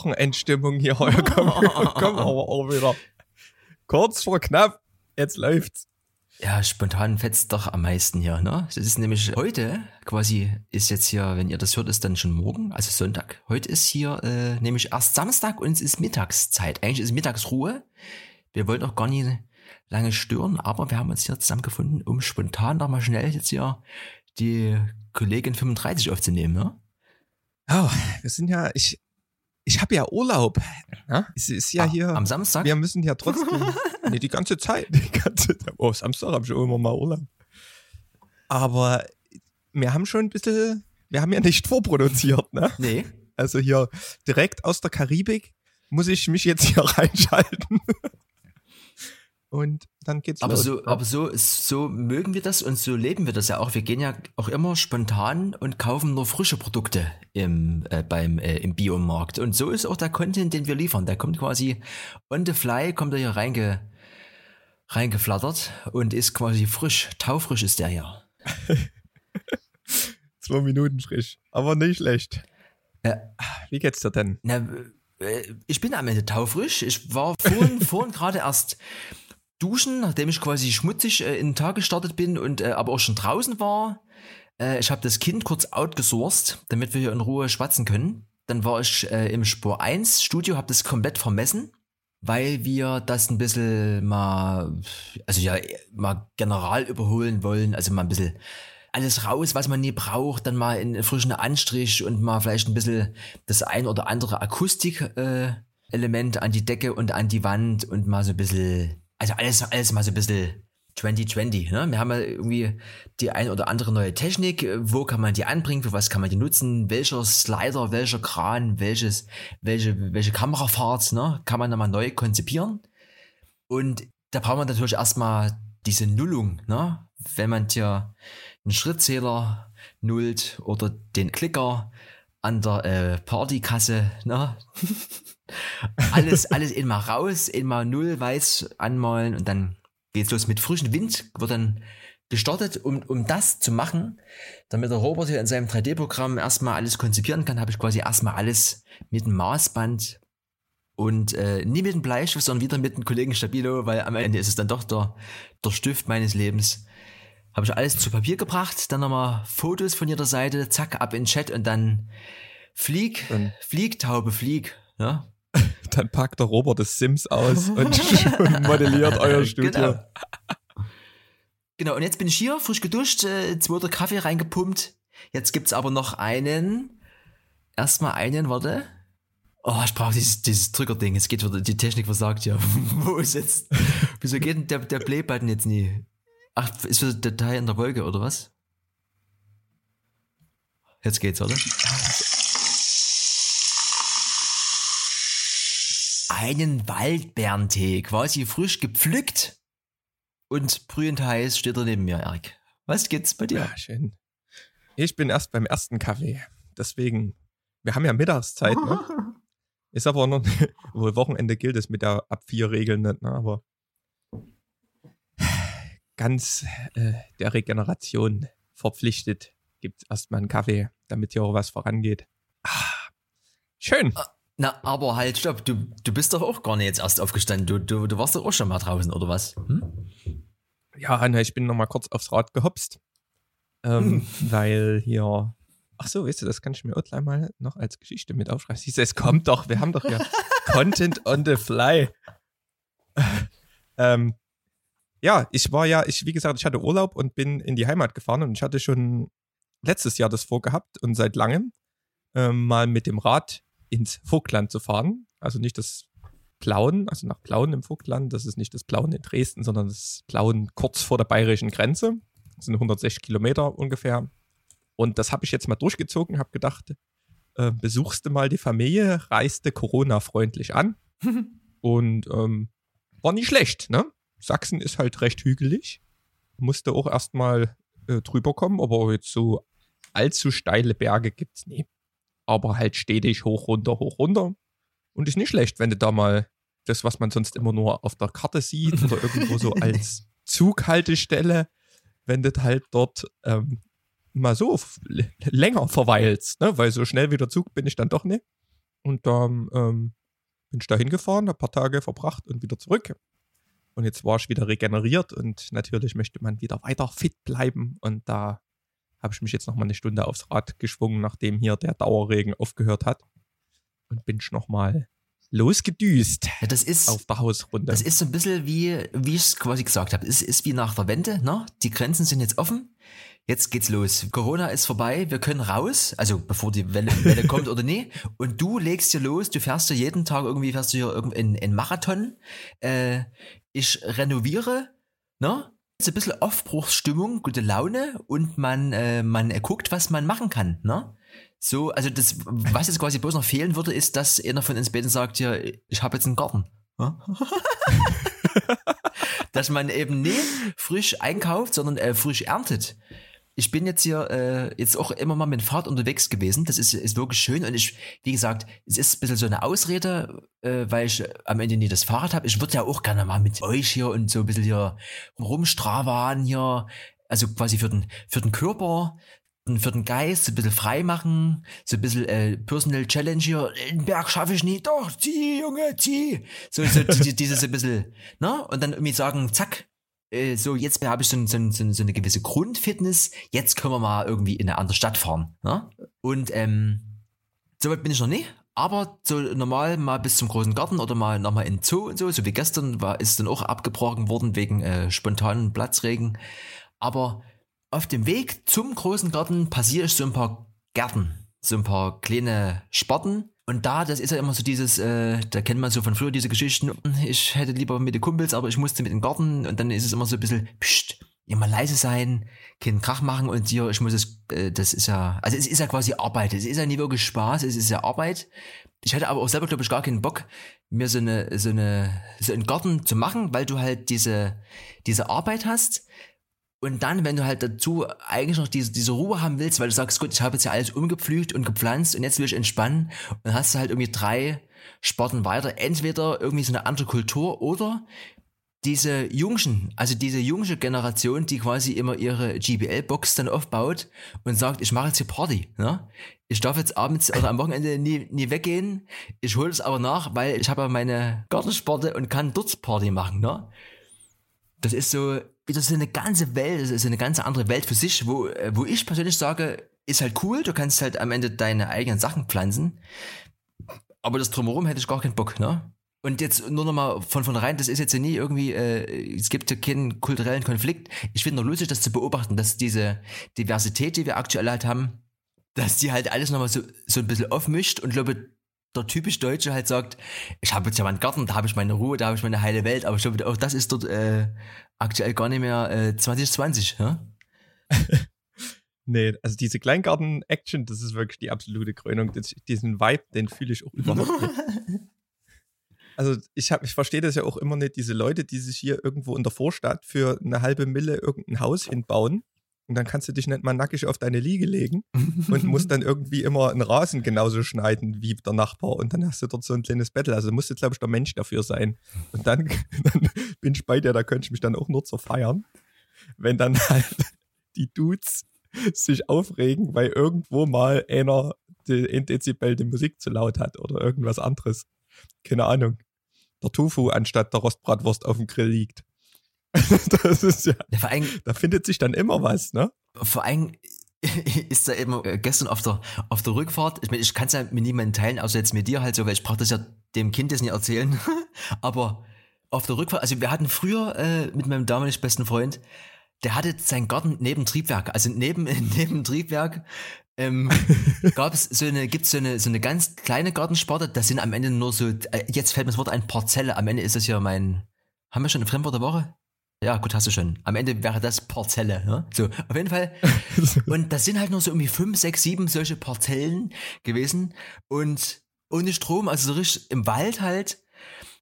Wochenendstimmung hier. Heute kommen, kommen wir aber auch wieder kurz vor knapp. Jetzt läuft's. Ja, spontan fetzt doch am meisten hier, ne? Das ist nämlich heute, quasi ist jetzt hier, wenn ihr das hört, ist dann schon morgen, also Sonntag. Heute ist hier äh, nämlich erst Samstag und es ist Mittagszeit. Eigentlich ist Mittagsruhe. Wir wollten auch gar nicht lange stören, aber wir haben uns hier zusammengefunden, um spontan noch mal schnell jetzt hier die Kollegin 35 aufzunehmen, ne? Oh, wir sind ja, ich, ich habe ja Urlaub. Ja? Es ist ja Ah, hier. Am Samstag? Wir müssen ja trotzdem. nee, die ganze Zeit. Die ganze. Oh, Samstag habe ich immer mal Urlaub. Aber wir haben schon ein bisschen. Wir haben ja nicht vorproduziert, ne? Nee. Also hier direkt aus der Karibik muss ich mich jetzt hier reinschalten. Und dann geht's Aber los. so, aber so, so mögen wir das und so leben wir das ja auch. Wir gehen ja auch immer spontan und kaufen nur frische Produkte im, äh, beim, äh, im Biomarkt. Und so ist auch der Content, den wir liefern. Der kommt quasi on the fly, kommt er hier reinge, reingeflattert und ist quasi frisch. Taufrisch ist der hier. Zwei Minuten frisch. Aber nicht schlecht. Ja. Wie geht's dir denn? Na, äh, ich bin am Ende taufrisch. Ich war vorhin, vorhin gerade erst duschen, nachdem ich quasi schmutzig äh, in den Tag gestartet bin und äh, aber auch schon draußen war. Äh, ich habe das Kind kurz outgesourced, damit wir hier in Ruhe schwatzen können. Dann war ich äh, im Spur 1 Studio, habe das komplett vermessen, weil wir das ein bisschen mal, also ja, mal general überholen wollen, also mal ein bisschen alles raus, was man nie braucht, dann mal in frischen Anstrich und mal vielleicht ein bisschen das ein oder andere Akustik-Element äh, Element an die Decke und an die Wand und mal so ein bisschen, also alles, alles mal so ein bisschen 2020, ne? Wir haben ja irgendwie die ein oder andere neue Technik, wo kann man die anbringen, für was kann man die nutzen, welcher Slider, welcher Kran, welches, welche, welche Kamerafahrt, ne? Kann man da mal neu konzipieren. Und da braucht man natürlich erstmal diese Nullung, ne? Wenn man hier einen Schrittzähler nullt oder den Klicker an der äh, Partykasse, ne? alles, alles in mal raus, in mal null weiß anmalen und dann geht's los mit frischem Wind, wird dann gestartet, um, um das zu machen, damit der Robert hier in seinem 3D-Programm erstmal alles konzipieren kann, habe ich quasi erstmal alles mit dem Maßband und äh, nie mit dem Bleistift, sondern wieder mit dem Kollegen Stabilo, weil am Ende ist es dann doch der, der Stift meines Lebens. Habe ich alles zu Papier gebracht, dann nochmal Fotos von jeder Seite, zack, ab in den Chat und dann flieg, Dann- flieg, Taube, flieg. Ja? Dann packt der Robert das Sims aus und, modelliert euer Studio. Genau. genau, und jetzt bin ich hier, frisch geduscht, äh, zweiter Kaffee reingepumpt. Jetzt gibt's aber noch einen, erstmal einen, warte. Oh, ich brauche dieses, dieses Drückerding. Es geht wieder, die Technik versagt ja. Wo ist jetzt? Wieso geht denn der, der Play-Button jetzt nie? Ach, ist wieder der Teil in der Wolke, oder was? Jetzt geht's, oder? Einen Waldbeerentee, quasi frisch gepflückt und brühend heiß steht er neben mir, Erik. Was geht's bei dir? Ja, schön. Ich bin erst beim ersten Kaffee. Deswegen, wir haben ja Mittagszeit, ne? Ist aber noch, wohl Wochenende gilt es mit der ab vier Regeln nicht, ne? Aber ganz äh, der Regeneration verpflichtet gibt erstmal einen Kaffee, damit hier auch was vorangeht. Ah, schön. Na, aber halt, stopp, du, du bist doch auch gar nicht jetzt erst aufgestanden. Du, du, du warst doch auch schon mal draußen, oder was? Hm? Ja, Hanna, ich bin noch mal kurz aufs Rad gehopst. Ähm, weil hier. Ach so, weißt du, das kann ich mir auch gleich mal noch als Geschichte mit aufschreiben. Siehst du, es kommt doch, wir haben doch ja Content on the fly. ähm, ja, ich war ja, ich, wie gesagt, ich hatte Urlaub und bin in die Heimat gefahren und ich hatte schon letztes Jahr das vorgehabt und seit langem ähm, mal mit dem Rad ins Vogtland zu fahren. Also nicht das Plauen, also nach Plauen im Vogtland. Das ist nicht das Plauen in Dresden, sondern das Plauen kurz vor der bayerischen Grenze. Das sind 160 Kilometer ungefähr. Und das habe ich jetzt mal durchgezogen, habe gedacht, äh, besuchst du mal die Familie, reiste Corona-freundlich an. Und ähm, war nicht schlecht, ne? Sachsen ist halt recht hügelig. Musste auch erstmal äh, drüber kommen, aber jetzt so allzu steile Berge gibt's nie. Aber halt stetig hoch, runter, hoch, runter. Und ist nicht schlecht, wenn du da mal das, was man sonst immer nur auf der Karte sieht oder irgendwo so als Zughaltestelle, wenn du halt dort ähm, mal so länger verweilst, ne? weil so schnell wie der Zug bin ich dann doch nicht. Und dann ähm, bin ich da hingefahren, ein paar Tage verbracht und wieder zurück. Und jetzt war ich wieder regeneriert und natürlich möchte man wieder weiter fit bleiben. Und da habe ich mich jetzt nochmal eine Stunde aufs Rad geschwungen, nachdem hier der Dauerregen aufgehört hat. Und bin ich nochmal losgedüst ja, das ist, auf der Hausrunde. Das ist so ein bisschen wie, wie ich es quasi gesagt habe. Es ist wie nach der Wende, ne? Die Grenzen sind jetzt offen. Jetzt geht's los. Corona ist vorbei, wir können raus, also bevor die Welle, Welle kommt oder nie. Und du legst dir los, du fährst dir jeden Tag irgendwie, fährst du hier in, in Marathon. Äh, ich renoviere, ne? So ein bisschen Aufbruchsstimmung, gute Laune und man, äh, man guckt, was man machen kann, ne? So, also das, was jetzt quasi bloß noch fehlen würde, ist, dass einer von uns beiden sagt, ja, ich habe jetzt einen Garten. dass man eben nicht frisch einkauft, sondern äh, frisch erntet. Ich bin jetzt hier äh, jetzt auch immer mal mit Fahrrad unterwegs gewesen. Das ist, ist wirklich schön. Und ich, wie gesagt, es ist ein bisschen so eine Ausrede, äh, weil ich am Ende nie das Fahrrad habe. Ich würde ja auch gerne mal mit euch hier und so ein bisschen hier rumstravan hier. Also quasi für den, für den Körper für den Geist so ein bisschen frei machen, so ein bisschen äh, Personal Challenge hier, den Berg schaffe ich nicht, doch, zieh, Junge, zieh. So, so dieses ein bisschen, ne? Und dann irgendwie sagen, zack, äh, so jetzt habe ich so, so, so, so eine gewisse Grundfitness, jetzt können wir mal irgendwie in eine andere Stadt fahren. Ne? Und ähm, soweit bin ich noch nicht, aber so normal mal bis zum großen Garten oder mal nochmal in den Zoo und so, so wie gestern war, ist dann auch abgebrochen worden wegen äh, spontanen Platzregen. Aber auf dem Weg zum großen Garten passiere ich so ein paar Gärten, so ein paar kleine Sparten. Und da, das ist ja immer so dieses, äh, da kennt man so von früher diese Geschichten, ich hätte lieber mit den Kumpels, aber ich musste mit dem Garten. Und dann ist es immer so ein bisschen, pst, immer leise sein, keinen Krach machen und hier, ich muss es, äh, das ist ja, also es ist ja quasi Arbeit, es ist ja nie wirklich Spaß, es ist ja Arbeit. Ich hatte aber auch selber, glaube ich, gar keinen Bock, mir so eine, so eine, so einen Garten zu machen, weil du halt diese, diese Arbeit hast, und dann, wenn du halt dazu eigentlich noch diese, diese Ruhe haben willst, weil du sagst, gut, ich habe jetzt ja alles umgepflügt und gepflanzt und jetzt will ich entspannen, und dann hast du halt irgendwie drei Sporten weiter. Entweder irgendwie so eine andere Kultur oder diese Jungschen, also diese jungsche Generation, die quasi immer ihre GBL-Box dann aufbaut und sagt, ich mache jetzt hier Party. Ne? Ich darf jetzt abends oder am Wochenende nie, nie weggehen. Ich hole es aber nach, weil ich habe ja meine Gartensporte und kann dort Party machen. Ne? Das ist so, wieder so eine ganze Welt, das ist eine ganz andere Welt für sich, wo, äh, wo ich persönlich sage, ist halt cool, du kannst halt am Ende deine eigenen Sachen pflanzen. Aber das drumherum hätte ich gar keinen Bock, ne? Und jetzt nur nochmal von vornherein, das ist jetzt nie irgendwie, äh, es gibt ja keinen kulturellen Konflikt. Ich finde nur lustig, das zu beobachten, dass diese Diversität, die wir aktuell halt haben, dass die halt alles nochmal so, so ein bisschen aufmischt und glaube, der typisch Deutsche halt sagt, ich habe jetzt ja meinen Garten, da habe ich meine Ruhe, da habe ich meine heile Welt, aber ich glaube, auch das ist dort äh, aktuell gar nicht mehr äh, 2020, ja? nee, also diese Kleingarten-Action, das ist wirklich die absolute Krönung. Das, diesen Vibe, den fühle ich auch überhaupt nicht. Also ich, hab, ich verstehe das ja auch immer nicht, diese Leute, die sich hier irgendwo in der Vorstadt für eine halbe Mille irgendein Haus hinbauen und dann kannst du dich nicht mal nackig auf deine Liege legen und musst dann irgendwie immer einen Rasen genauso schneiden wie der Nachbar und dann hast du dort so ein kleines Battle. Also musst du, glaube ich, der Mensch dafür sein. Und dann, dann bin ich bei dir, da könnte ich mich dann auch nur zerfeiern, wenn dann halt die Dudes sich aufregen, weil irgendwo mal einer ein Dezibel die Musik zu laut hat oder irgendwas anderes. Keine Ahnung. Der Tofu anstatt der Rostbratwurst auf dem Grill liegt. das ist ja, ja vor allem, da findet sich dann immer was, ne? Vor allem ist da eben äh, gestern auf der, auf der Rückfahrt, ich meine, ich kann es ja mit niemandem teilen, außer jetzt mit dir halt so, weil ich brauche das ja dem Kind das nicht erzählen. Aber auf der Rückfahrt, also wir hatten früher äh, mit meinem damaligen besten Freund, der hatte seinen Garten neben Triebwerk, also neben, neben Triebwerk ähm, gab es so eine, gibt's so eine, so eine ganz kleine Gartensparte, das sind am Ende nur so, äh, jetzt fällt mir das Wort ein, Parzelle, am Ende ist das ja mein, haben wir schon ein Fremdwort der Woche? Ja, gut, hast du schon. Am Ende wäre das Parzelle. Ne? So, auf jeden Fall. Und das sind halt nur so irgendwie fünf, sechs, sieben solche Parzellen gewesen. Und ohne Strom, also so richtig im Wald halt.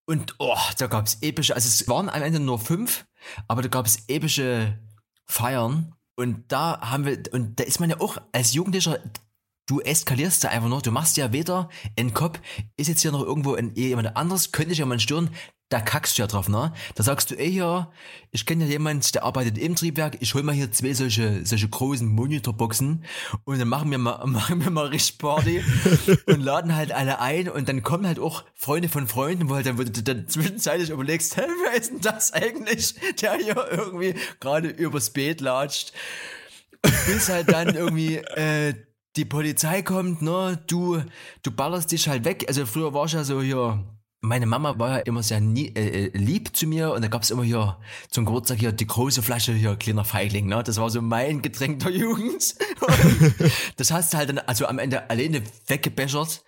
Und oh, da gab's epische, also es waren am Ende nur fünf, aber da gab's epische Feiern. Und da haben wir, und da ist man ja auch als Jugendlicher, du eskalierst da einfach noch, du machst ja weder ein Kopf, ist jetzt hier noch irgendwo ein, jemand anderes, könnte ich ja mal stören, da kackst du ja drauf, ne? Da sagst du, ey, ja, ich kenne ja jemand, der arbeitet im Triebwerk, ich hol mal hier zwei solche, solche großen Monitorboxen und dann machen wir mal, machen wir mal richtig Party und laden halt alle ein und dann kommen halt auch Freunde von Freunden, wo halt dann, wo du dann zwischenzeitlich überlegst, hä, wer ist denn das eigentlich, der hier irgendwie gerade übers Beet latscht. Bis halt dann irgendwie, äh, die Polizei kommt, ne, du, du ballerst dich halt weg. Also früher war ich ja so hier, meine Mama war ja immer sehr nie, äh, äh lieb zu mir und da gab's immer hier zum Geburtstag hier die große Flasche hier kleiner Feigling, ne? Das war so mein Getränk der Jugend. das hast du halt dann also am Ende alleine weggebechert.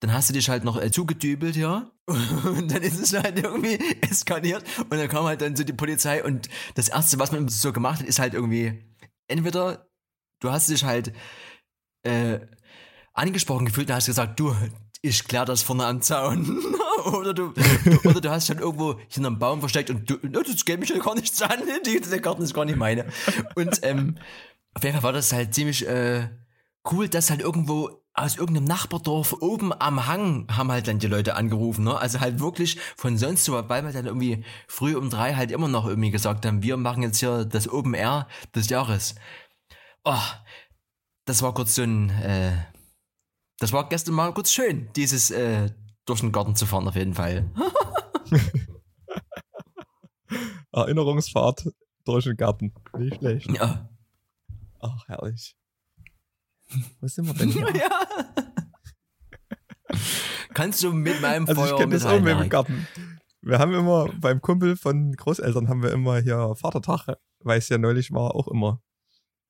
Dann hast du dich halt noch äh, zugedübelt, ja. Und dann ist es halt irgendwie eskaliert. Und dann kam halt dann so die Polizei. Und das Erste, was man so gemacht hat, ist halt irgendwie, entweder du hast dich halt äh, angesprochen gefühlt und hast gesagt, du, ich klär das vorne am Zaun. oder, du, du, oder du hast schon irgendwo hinter einem Baum versteckt und du, das geht mich ja gar nichts an, der Garten ist gar nicht meine. Und ähm, auf jeden Fall war das halt ziemlich äh, cool, dass halt irgendwo aus irgendeinem Nachbardorf oben am Hang haben halt dann die Leute angerufen, ne? Also halt wirklich von sonst so, weil wir dann irgendwie früh um drei halt immer noch irgendwie gesagt haben, wir machen jetzt hier das Open Air des Jahres. Oh, das war kurz so ein, äh, das war gestern mal kurz schön, dieses äh, durch den Garten zu fahren, auf jeden Fall. Erinnerungsfahrt durch den Garten. Nicht schlecht. Ja. Ach, herrlich. Wo sind wir denn hier? ja. Kannst du mit meinem also Feuer ich kenne das auch mit dem Garten. Wir haben immer beim Kumpel von Großeltern haben wir immer hier Vatertag, weil es ja neulich war, auch immer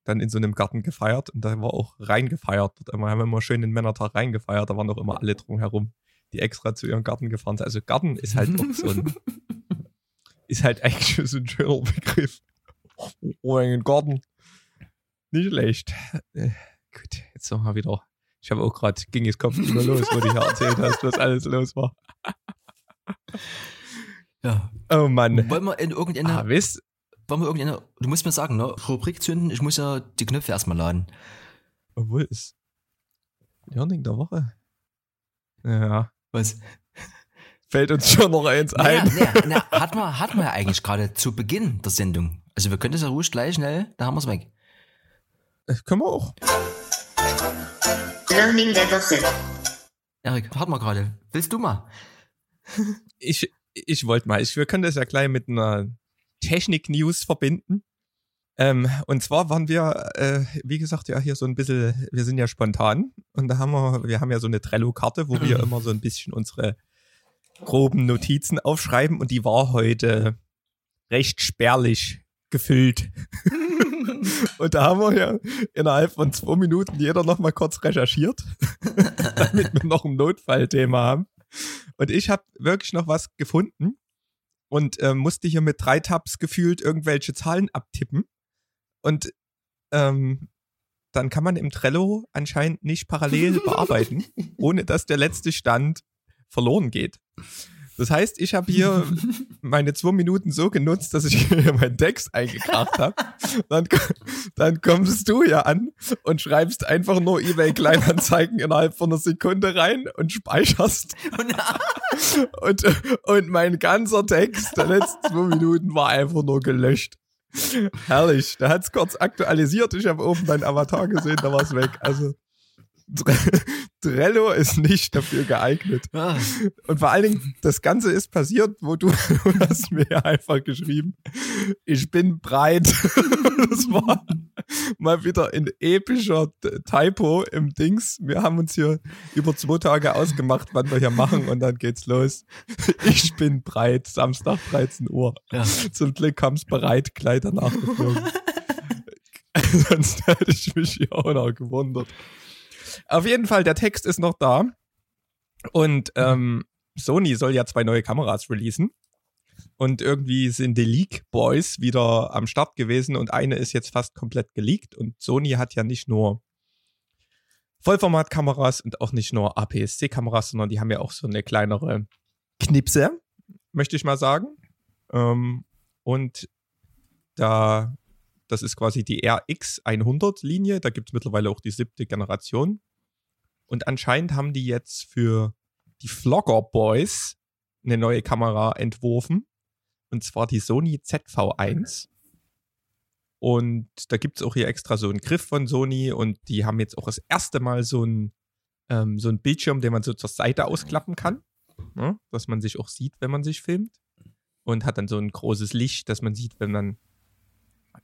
dann in so einem Garten gefeiert und da war auch reingefeiert. Da haben wir immer schön den Männertag reingefeiert, da waren doch immer alle drumherum, die extra zu ihrem Garten gefahren sind. Also Garten ist halt auch so ein, ist halt eigentlich so ein schöner Begriff. Oh, ein Garten. Nicht schlecht. Äh, gut, jetzt noch mal wieder. Ich habe auch gerade, ging es Kopf über los, wo du hier erzählt hast, was alles los war. Ja. Oh Mann. Wollen wir in irgendeiner. Ah, wisst, wollen wir irgendeine, du musst mir sagen, ne, Rubrik zünden, ich muss ja die Knöpfe erstmal laden. Obwohl es Learning der Woche. Ja. Was? Fällt uns schon noch eins ein. Ja, ja, ja, hat man, hat man ja eigentlich gerade zu Beginn der Sendung. Also wir können das ja ruhig gleich schnell, da haben wir es weg. Das können wir auch. Learning der Woche. Erik, hat man gerade. Willst du mal? ich, ich wollte mal. Ich, wir können das ja gleich mit einer Technik-News verbinden. Ähm, und zwar waren wir, äh, wie gesagt, ja hier so ein bisschen, wir sind ja spontan und da haben wir, wir haben ja so eine Trello-Karte, wo wir immer so ein bisschen unsere groben Notizen aufschreiben und die war heute recht spärlich gefüllt. und da haben wir ja innerhalb von zwei Minuten jeder noch mal kurz recherchiert, damit wir noch ein Notfallthema haben. Und ich habe wirklich noch was gefunden und äh, musste hier mit drei Tabs gefühlt irgendwelche Zahlen abtippen. Und ähm, dann kann man im Trello anscheinend nicht parallel bearbeiten, ohne dass der letzte Stand verloren geht. Das heißt, ich habe hier meine zwei Minuten so genutzt, dass ich hier meinen Text eingekracht habe. Dann, dann kommst du ja an und schreibst einfach nur eBay Kleinanzeigen innerhalb von einer Sekunde rein und speicherst. und, und mein ganzer Text der letzten zwei Minuten war einfach nur gelöscht. Herrlich. Da hat's kurz aktualisiert. Ich habe oben deinen Avatar gesehen, da war's weg. Also Trello ist nicht dafür geeignet. Ah. Und vor allen Dingen, das Ganze ist passiert, wo du, du hast mir einfach geschrieben, ich bin breit. das war mal wieder ein epischer Typo im Dings. Wir haben uns hier über zwei Tage ausgemacht, wann wir hier machen und dann geht's los. Ich bin breit, Samstag 13 Uhr. Ja. Zum Glück kam's bereit, Kleider nachgeflogen. Sonst hätte ich mich hier auch noch gewundert. Auf jeden Fall, der Text ist noch da. Und ähm, Sony soll ja zwei neue Kameras releasen. Und irgendwie sind die Leak Boys wieder am Start gewesen und eine ist jetzt fast komplett geleakt. Und Sony hat ja nicht nur Vollformatkameras und auch nicht nur APS-C-Kameras, sondern die haben ja auch so eine kleinere Knipse, möchte ich mal sagen. Ähm, und da, das ist quasi die RX100-Linie. Da gibt es mittlerweile auch die siebte Generation. Und anscheinend haben die jetzt für die Vlogger Boys eine neue Kamera entworfen. Und zwar die Sony ZV1. Und da gibt es auch hier extra so einen Griff von Sony und die haben jetzt auch das erste Mal so einen, ähm, so einen Bildschirm, den man so zur Seite ausklappen kann. Ne? Dass man sich auch sieht, wenn man sich filmt. Und hat dann so ein großes Licht, dass man sieht, wenn man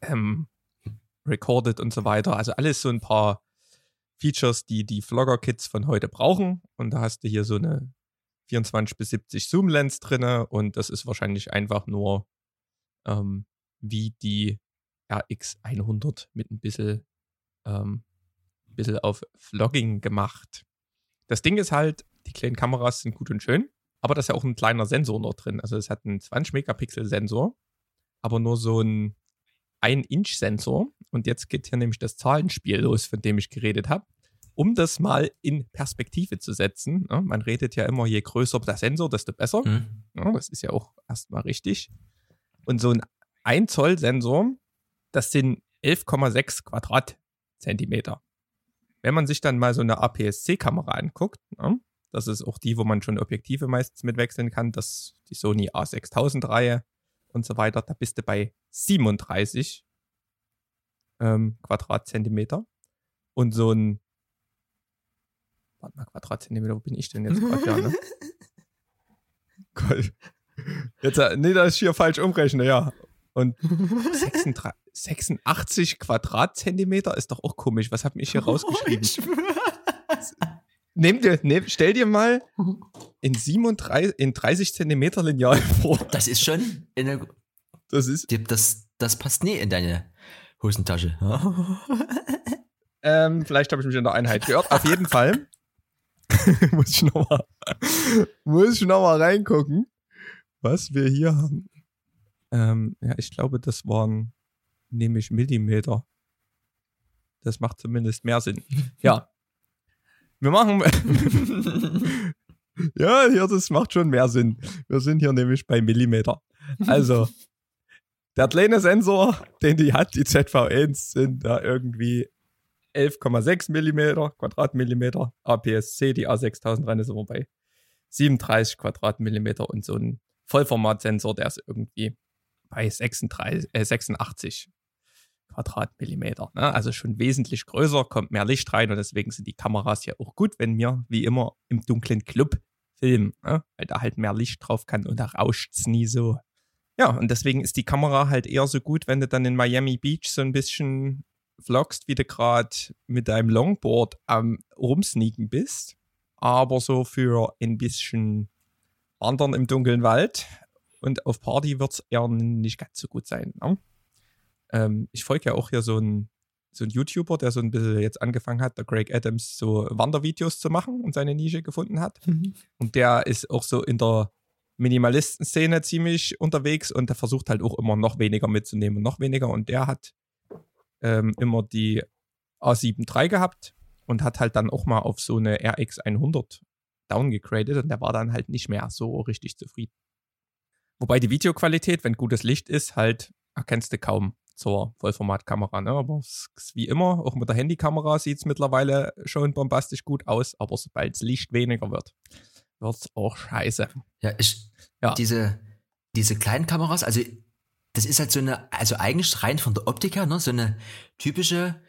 ähm, recordet und so weiter. Also alles so ein paar Features, die die Vlogger-Kits von heute brauchen. Und da hast du hier so eine 24 bis 70 Zoom-Lens drinne und das ist wahrscheinlich einfach nur ähm, wie die RX100 mit ein bisschen, ähm, bisschen auf Vlogging gemacht. Das Ding ist halt, die kleinen Kameras sind gut und schön, aber da ist ja auch ein kleiner Sensor noch drin. Also es hat einen 20 Megapixel Sensor, aber nur so ein 1-Inch-Sensor. Und jetzt geht hier nämlich das Zahlenspiel los, von dem ich geredet habe. Um das mal in Perspektive zu setzen. Ne? Man redet ja immer, je größer der Sensor, desto besser. Mhm. Ja, das ist ja auch erstmal richtig. Und so ein 1 Zoll Sensor, das sind 11,6 Quadratzentimeter. Wenn man sich dann mal so eine APS-C-Kamera anguckt, ne? das ist auch die, wo man schon Objektive meistens mitwechseln kann, das die Sony A6000-Reihe und so weiter, da bist du bei 37 ähm, Quadratzentimeter. Und so ein, warte mal, Quadratzentimeter, wo bin ich denn jetzt gerade? ja, ne? Cool. Jetzt, äh, nee, das ist hier falsch umrechnen, ja. Und 36, 86 Quadratzentimeter ist doch auch komisch. Was habe ich hier rausgeschrieben? Nehm dir, nehm, stell dir mal in 37, in 30 Zentimeter Lineal vor. Das ist schon eine, Das ist. das, das passt nie in deine Hosentasche. Ähm, vielleicht habe ich mich in der Einheit gehört. Auf jeden Fall muss ich nochmal muss ich noch mal reingucken, was wir hier haben. Ähm, ja, ich glaube, das waren nämlich Millimeter. Das macht zumindest mehr Sinn. Ja. Wir machen. ja, hier, das macht schon mehr Sinn. Wir sind hier nämlich bei Millimeter. Also, der kleine Sensor, den die hat, die ZV1, sind da irgendwie 11,6 Millimeter, Quadratmillimeter. APS-C, die A6000 rein ist immer bei 37 Quadratmillimeter und so ein Vollformatsensor, der ist irgendwie bei 36, äh, 86 Quadratmillimeter. Ne? Also schon wesentlich größer, kommt mehr Licht rein und deswegen sind die Kameras ja auch gut, wenn wir wie immer im dunklen Club filmen, ne? weil da halt mehr Licht drauf kann und da rauscht es nie so. Ja, und deswegen ist die Kamera halt eher so gut, wenn du dann in Miami Beach so ein bisschen vlogst, wie du gerade mit deinem Longboard am Rumsneaken bist. Aber so für ein bisschen Wandern im dunklen Wald und auf Party wird es eher nicht ganz so gut sein. Ne? Ähm, ich folge ja auch hier so einen so ein YouTuber, der so ein bisschen jetzt angefangen hat, der Greg Adams, so Wandervideos zu machen und seine Nische gefunden hat. Mhm. Und der ist auch so in der Minimalisten-Szene ziemlich unterwegs und der versucht halt auch immer noch weniger mitzunehmen und noch weniger. Und der hat ähm, immer die A7 III gehabt und hat halt dann auch mal auf so eine RX 100 downgegradet und der war dann halt nicht mehr so richtig zufrieden. Wobei die Videoqualität, wenn gutes Licht ist, halt erkennst du kaum zur Vollformatkamera. Ne? Aber es ist wie immer, auch mit der Handykamera sieht es mittlerweile schon bombastisch gut aus, aber sobald das Licht weniger wird, wird es auch scheiße. Ja, ich, ja. Diese, diese kleinen Kameras, also das ist halt so eine, also eigentlich rein von der Optik her, ne, so eine typische,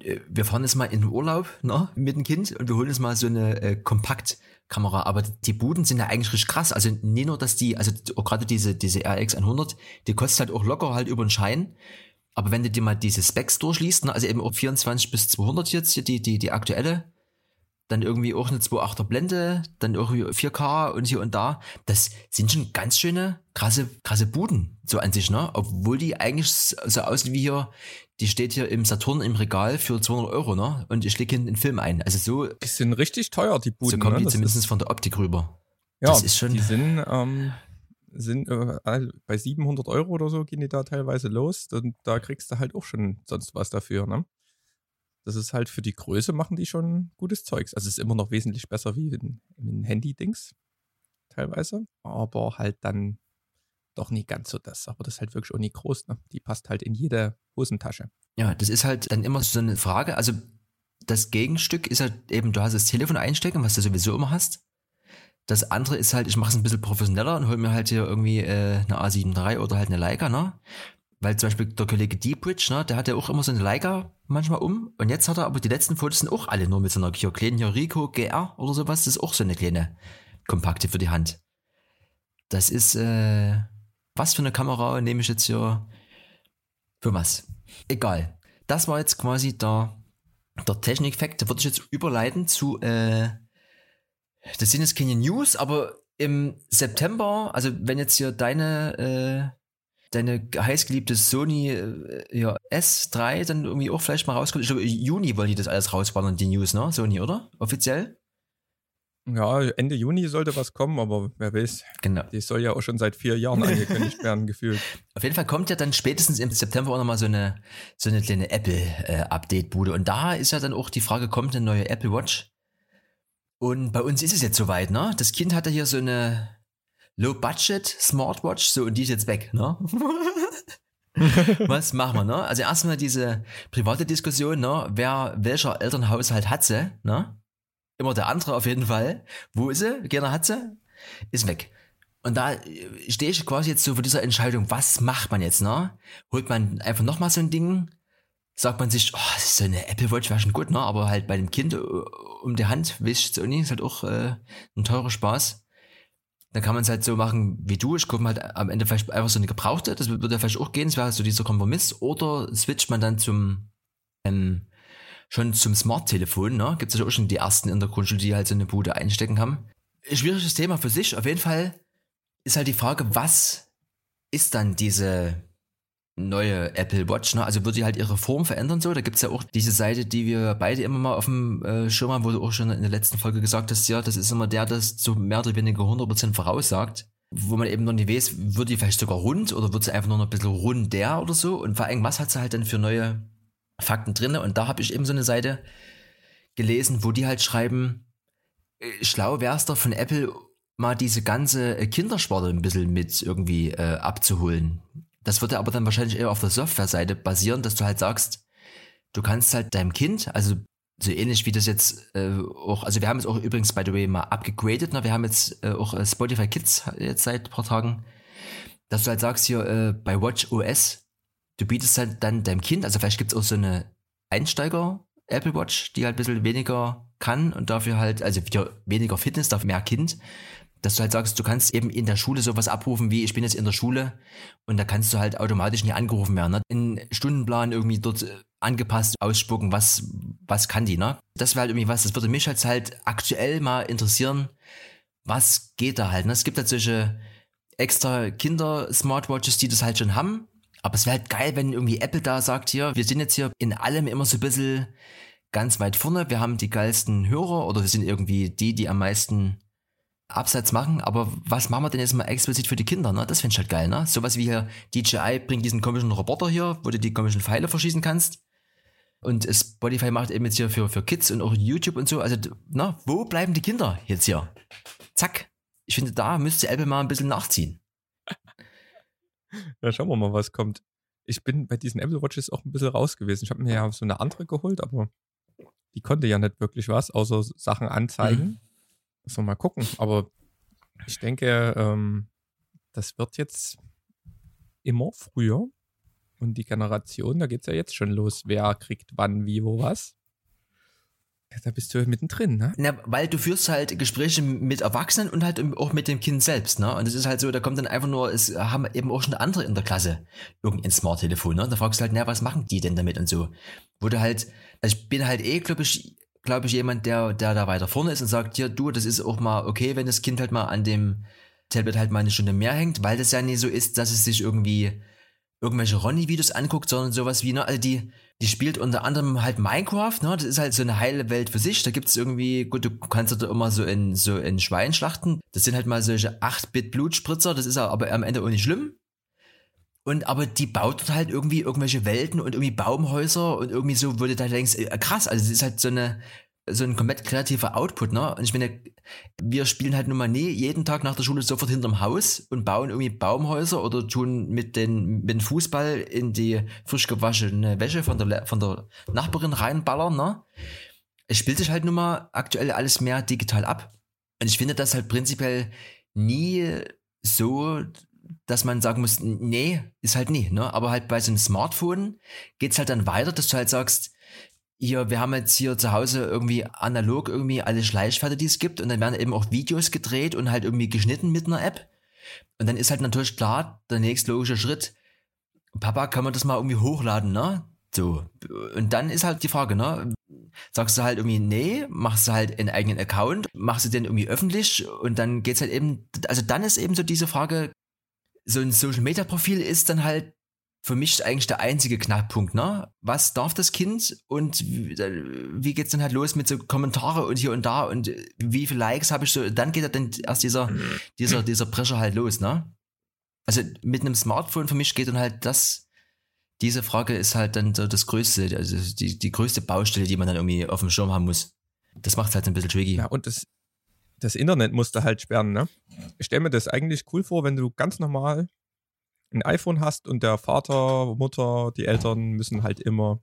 äh, wir fahren jetzt mal in den Urlaub ne, mit dem Kind und wir holen jetzt mal so eine äh, Kompaktkamera. Aber die Buden sind ja eigentlich richtig krass. Also nicht nur, dass die, also gerade diese, diese RX 100, die kostet halt auch locker halt über den Schein. Aber wenn du dir mal diese Specs durchliest, ne, also eben auch 24 bis 200 jetzt hier die, die, die aktuelle, dann irgendwie auch eine 2.8er Blende, dann irgendwie 4K und hier und da. Das sind schon ganz schöne, krasse, krasse Buden, so an sich, ne? Obwohl die eigentlich so aussehen wie hier, die steht hier im Saturn im Regal für 200 Euro, ne? Und ich lege hinten einen Film ein. Also so. Die sind richtig teuer, die Buden. So kommen ne? die zumindest von der Optik rüber. Ja, das ist schon. Die sind, ähm, sind äh, bei 700 Euro oder so gehen die da teilweise los. Und da kriegst du halt auch schon sonst was dafür, ne? Das ist halt für die Größe machen die schon gutes Zeugs. Also es ist immer noch wesentlich besser wie ein, ein Handy-Dings teilweise, aber halt dann doch nicht ganz so das. Aber das ist halt wirklich auch nie groß. Ne? Die passt halt in jede Hosentasche. Ja, das ist halt dann immer so eine Frage. Also das Gegenstück ist halt eben, du hast das Telefon einstecken, was du sowieso immer hast. Das andere ist halt, ich mache es ein bisschen professioneller und hole mir halt hier irgendwie äh, eine A7 III oder halt eine Leica, ne? Weil zum Beispiel der Kollege Deepridge, ne, der hat ja auch immer so eine Leica manchmal um. Und jetzt hat er aber die letzten Fotos sind auch alle nur mit so einer hier kleinen hier Rico GR oder sowas. Das ist auch so eine kleine kompakte für die Hand. Das ist, äh, was für eine Kamera nehme ich jetzt hier? Für was? Egal. Das war jetzt quasi der, der Technik-Fact. Da würde ich jetzt überleiten zu, äh, das sind jetzt keine News, aber im September, also wenn jetzt hier deine, äh, deine heißgeliebte Sony äh, ja, S3 dann irgendwie auch vielleicht mal rauskommt. Ich glaube, Juni wollen die das alles rausballern, die News, ne? Sony, oder? Offiziell? Ja, Ende Juni sollte was kommen, aber wer weiß. Genau. Die soll ja auch schon seit vier Jahren angekündigt werden, gefühlt. Auf jeden Fall kommt ja dann spätestens im September auch nochmal so eine, so eine kleine Apple-Update-Bude. Äh, Und da ist ja dann auch die Frage, kommt eine neue Apple Watch? Und bei uns ist es jetzt soweit, ne? Das Kind hatte hier so eine Low-Budget Smartwatch, so und die ist jetzt weg, ne? Was machen wir, ne? Also erstmal diese private Diskussion, ne? Wer, welcher Elternhaushalt hat sie, ne? Immer der andere auf jeden Fall. Wo ist sie? Keiner hat sie? Ist weg. Und da stehe ich quasi jetzt so vor dieser Entscheidung, was macht man jetzt, ne? Holt man einfach nochmal so ein Ding? Sagt man sich, oh, so eine Apple Watch wäre schon gut, ne? Aber halt bei dem Kind äh, um die Hand, auch nicht, ist halt auch äh, ein teurer Spaß. Dann kann man es halt so machen wie du. Ich gucke halt am Ende vielleicht einfach so eine gebrauchte. Das würde ja vielleicht auch gehen. Das wäre so dieser Kompromiss. Oder switcht man dann zum ähm, schon zum Smart-Telefon. Ne? Gibt es ja auch schon die ersten in der Grundschule, die halt so eine Bude einstecken haben. Schwieriges Thema für sich. Auf jeden Fall ist halt die Frage, was ist dann diese neue Apple Watch, ne? Also wird die halt ihre Form verändern so. Da gibt's ja auch diese Seite, die wir beide immer mal auf dem äh, Schirm haben, wo du auch schon in der letzten Folge gesagt hast, ja, das ist immer der, das so mehr oder weniger 100% voraussagt. Wo man eben noch nicht weiß, wird die vielleicht sogar rund oder wird sie einfach nur noch ein bisschen runder oder so. Und vor allem, was hat sie halt dann für neue Fakten drinne? Und da habe ich eben so eine Seite gelesen, wo die halt schreiben, äh, schlau wär's doch von Apple mal diese ganze Kindersparte ein bisschen mit irgendwie äh, abzuholen das würde aber dann wahrscheinlich eher auf der Software-Seite basieren, dass du halt sagst, du kannst halt deinem Kind, also so ähnlich wie das jetzt äh, auch, also wir haben jetzt auch übrigens, by the way, mal abgegradet, ne? wir haben jetzt äh, auch äh, Spotify Kids jetzt seit ein paar Tagen, dass du halt sagst hier äh, bei Watch OS, du bietest halt dann deinem Kind, also vielleicht gibt's auch so eine Einsteiger Apple Watch, die halt ein bisschen weniger kann und dafür halt, also weniger Fitness, dafür mehr Kind dass du halt sagst, du kannst eben in der Schule sowas abrufen wie, ich bin jetzt in der Schule und da kannst du halt automatisch nicht angerufen werden. Ne? In Stundenplan irgendwie dort äh, angepasst ausspucken, was, was kann die, ne? Das wäre halt irgendwie was, das würde mich jetzt halt aktuell mal interessieren, was geht da halt, ne? Es gibt halt solche extra Kinder-Smartwatches, die das halt schon haben, aber es wäre halt geil, wenn irgendwie Apple da sagt, hier, wir sind jetzt hier in allem immer so ein bisschen ganz weit vorne, wir haben die geilsten Hörer oder wir sind irgendwie die, die am meisten Abseits machen, aber was machen wir denn jetzt mal explizit für die Kinder, ne? Das finde ich halt geil, ne? Sowas wie hier DJI bringt diesen komischen Roboter hier, wo du die komischen Pfeile verschießen kannst. Und Spotify macht eben jetzt hier für, für Kids und auch YouTube und so. Also, na, ne? wo bleiben die Kinder jetzt hier? Zack. Ich finde, da müsste Apple mal ein bisschen nachziehen. Ja, schauen wir mal, was kommt. Ich bin bei diesen Apple Watches auch ein bisschen raus gewesen. Ich habe mir ja so eine andere geholt, aber die konnte ja nicht wirklich was, außer Sachen anzeigen. Mhm. Müssen wir mal gucken. Aber ich denke, ähm, das wird jetzt immer früher. Und die Generation, da geht es ja jetzt schon los. Wer kriegt wann, wie, wo, was. Da bist du mittendrin, ne? Na, weil du führst halt Gespräche mit Erwachsenen und halt auch mit dem Kind selbst, ne? Und es ist halt so, da kommt dann einfach nur, es haben eben auch schon andere in der Klasse irgendein Smart-Telefon, ne? Da fragst du halt, na, was machen die denn damit und so? Wo du halt, also ich bin halt eh, glaube ich, glaube ich, jemand, der, der da weiter vorne ist und sagt, hier, du, das ist auch mal okay, wenn das Kind halt mal an dem Tablet halt mal eine Stunde mehr hängt, weil das ja nicht so ist, dass es sich irgendwie irgendwelche Ronny-Videos anguckt, sondern sowas wie, ne, also die, die spielt unter anderem halt Minecraft, ne, das ist halt so eine heile Welt für sich, da gibt's irgendwie, gut, du kannst da immer so in, so in Schwein schlachten, das sind halt mal solche 8-Bit-Blutspritzer, das ist aber am Ende auch nicht schlimm, und aber die baut dort halt irgendwie irgendwelche Welten und irgendwie Baumhäuser und irgendwie so, würde da denkst, äh, krass, also es ist halt so eine, so ein komplett kreativer Output, ne? Und ich meine, wir spielen halt nun mal nie jeden Tag nach der Schule sofort hinterm Haus und bauen irgendwie Baumhäuser oder tun mit den, mit dem Fußball in die frisch gewaschene Wäsche von der, von der Nachbarin reinballern, ne? Es spielt sich halt nun mal aktuell alles mehr digital ab. Und ich finde das halt prinzipiell nie so, dass man sagen muss, nee, ist halt nie, ne? Aber halt bei so einem Smartphone geht's halt dann weiter, dass du halt sagst, hier, wir haben jetzt hier zu Hause irgendwie analog irgendwie alle Schleichpferde, die es gibt und dann werden eben auch Videos gedreht und halt irgendwie geschnitten mit einer App. Und dann ist halt natürlich klar, der nächste logische Schritt, Papa, kann man das mal irgendwie hochladen, ne? So. Und dann ist halt die Frage, ne? Sagst du halt irgendwie, nee, machst du halt einen eigenen Account, machst du den irgendwie öffentlich und dann geht's halt eben, also dann ist eben so diese Frage, so ein Social Media Profil ist dann halt für mich eigentlich der einzige Knackpunkt, ne? Was darf das Kind und wie, geht's dann halt los mit so Kommentare und hier und da und wie viele Likes habe ich so, dann geht dann erst dieser, dieser, dieser Pressure halt los, ne? Also mit einem Smartphone für mich geht dann halt das, diese Frage ist halt dann so das größte, also die, die größte Baustelle, die man dann irgendwie auf dem Schirm haben muss. Das macht es halt ein bisschen tricky. Ja, und das, das Internet musste halt sperren, ne? Ich stelle mir das eigentlich cool vor, wenn du ganz normal ein iPhone hast und der Vater, Mutter, die Eltern müssen halt immer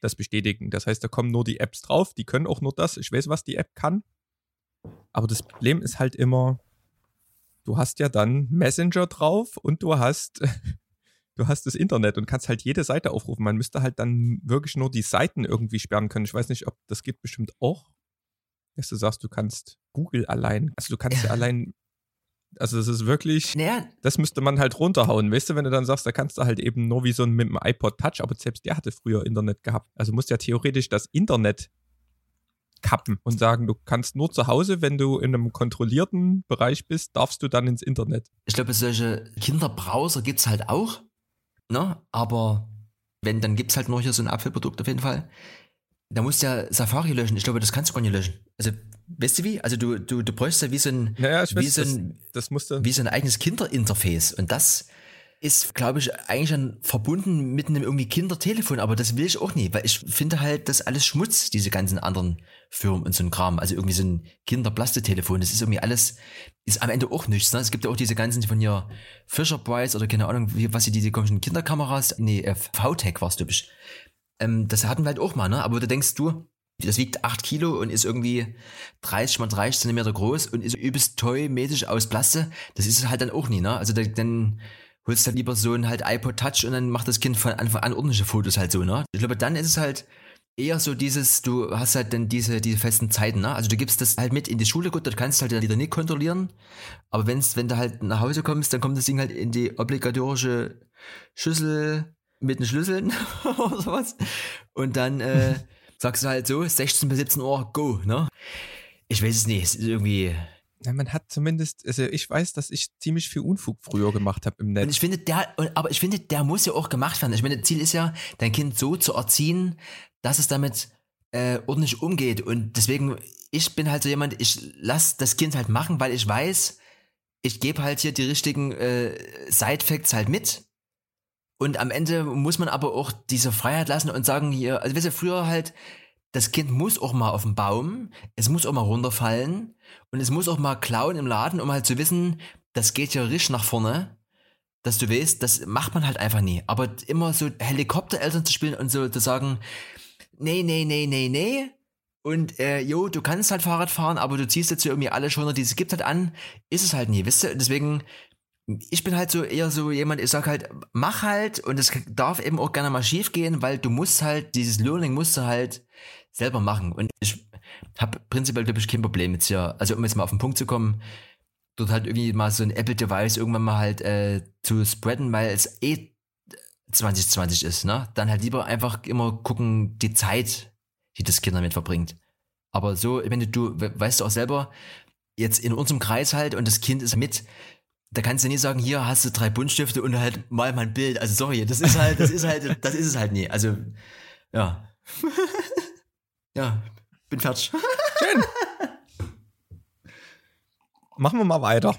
das bestätigen. Das heißt, da kommen nur die Apps drauf, die können auch nur das. Ich weiß, was die App kann. Aber das Problem ist halt immer, du hast ja dann Messenger drauf und du hast, du hast das Internet und kannst halt jede Seite aufrufen. Man müsste halt dann wirklich nur die Seiten irgendwie sperren können. Ich weiß nicht, ob das geht bestimmt auch, dass du sagst, du kannst Google allein, also du kannst ja allein also das ist wirklich, naja. das müsste man halt runterhauen. Weißt du, wenn du dann sagst, da kannst du halt eben nur wie so ein mit dem iPod Touch, aber selbst der hatte früher Internet gehabt. Also musst ja theoretisch das Internet kappen und sagen, du kannst nur zu Hause, wenn du in einem kontrollierten Bereich bist, darfst du dann ins Internet. Ich glaube, solche Kinderbrowser gibt es halt auch, ne? Aber wenn, dann gibt es halt nur hier so ein Apfelprodukt auf jeden Fall. Da musst du ja Safari löschen. Ich glaube, das kannst du gar nicht löschen. Also Weißt du wie? Also du, du, du bräuchst ja wie so ein, ja, ja, wie, weiß, so ein das, das wie so ein eigenes Kinderinterface. Und das ist, glaube ich, eigentlich dann verbunden mit einem irgendwie Kindertelefon, aber das will ich auch nie, weil ich finde halt, das alles Schmutz, diese ganzen anderen Firmen und so ein Kram. Also irgendwie so ein Kinderplastetelefon, das ist irgendwie alles, ist am Ende auch nichts. Ne? Es gibt ja auch diese ganzen von hier Fisher Price oder keine Ahnung, was sie diese komischen Kinderkameras, nee, äh, VTech war's, glaube ich. Ähm, das hatten wir halt auch mal, ne? Aber da denkst du, das wiegt 8 Kilo und ist irgendwie 30 mal 30 Zentimeter groß und ist übelst toy-mäßig aus Plaste. Das ist halt dann auch nie, ne? Also da, dann holst du halt lieber so ein halt iPod Touch und dann macht das Kind von Anfang an ordentliche Fotos halt so, ne? Ich glaube, dann ist es halt eher so dieses, du hast halt dann diese, diese festen Zeiten, ne? Also du gibst das halt mit in die Schule, gut, das kannst du halt wieder nicht kontrollieren. Aber wenn's, wenn du halt nach Hause kommst, dann kommt das Ding halt in die obligatorische Schüssel mit den Schlüsseln oder sowas. Und dann, äh, sagst du halt so, 16 bis 17 Uhr, go, ne? Ich weiß es nicht, es ist irgendwie. Ja, man hat zumindest, also ich weiß, dass ich ziemlich viel Unfug früher gemacht habe im Netz. Und ich finde, der, aber ich finde, der muss ja auch gemacht werden. Ich meine, Ziel ist ja, dein Kind so zu erziehen, dass es damit äh, ordentlich umgeht. Und deswegen, ich bin halt so jemand, ich lass das Kind halt machen, weil ich weiß, ich gebe halt hier die richtigen äh, Side-Facts halt mit. Und am Ende muss man aber auch diese Freiheit lassen und sagen hier, also weißt du, früher halt, das Kind muss auch mal auf den Baum, es muss auch mal runterfallen und es muss auch mal klauen im Laden, um halt zu wissen, das geht ja richtig nach vorne, dass du weißt, das macht man halt einfach nie. Aber immer so Helikoptereltern zu spielen und so zu sagen, nee, nee, nee, nee, nee, und äh, jo, du kannst halt Fahrrad fahren, aber du ziehst jetzt irgendwie alle Schoner, die es gibt halt an, ist es halt nie, wisst ihr? Deswegen ich bin halt so eher so jemand, ich sag halt, mach halt und es darf eben auch gerne mal schief gehen, weil du musst halt, dieses Learning musst du halt selber machen. Und ich habe prinzipiell, glaube ich, kein Problem jetzt hier, also um jetzt mal auf den Punkt zu kommen, dort halt irgendwie mal so ein Apple-Device irgendwann mal halt äh, zu spreaden, weil es eh 2020 ist, ne? Dann halt lieber einfach immer gucken, die Zeit, die das Kind damit verbringt. Aber so, wenn du, du weißt du auch selber, jetzt in unserem Kreis halt und das Kind ist mit, da kannst du nie sagen, hier hast du drei Buntstifte und halt mal mein Bild. Also sorry, das ist halt, das ist halt, das ist es halt nie. Also, ja. ja, bin fertig. Schön. Machen wir mal weiter.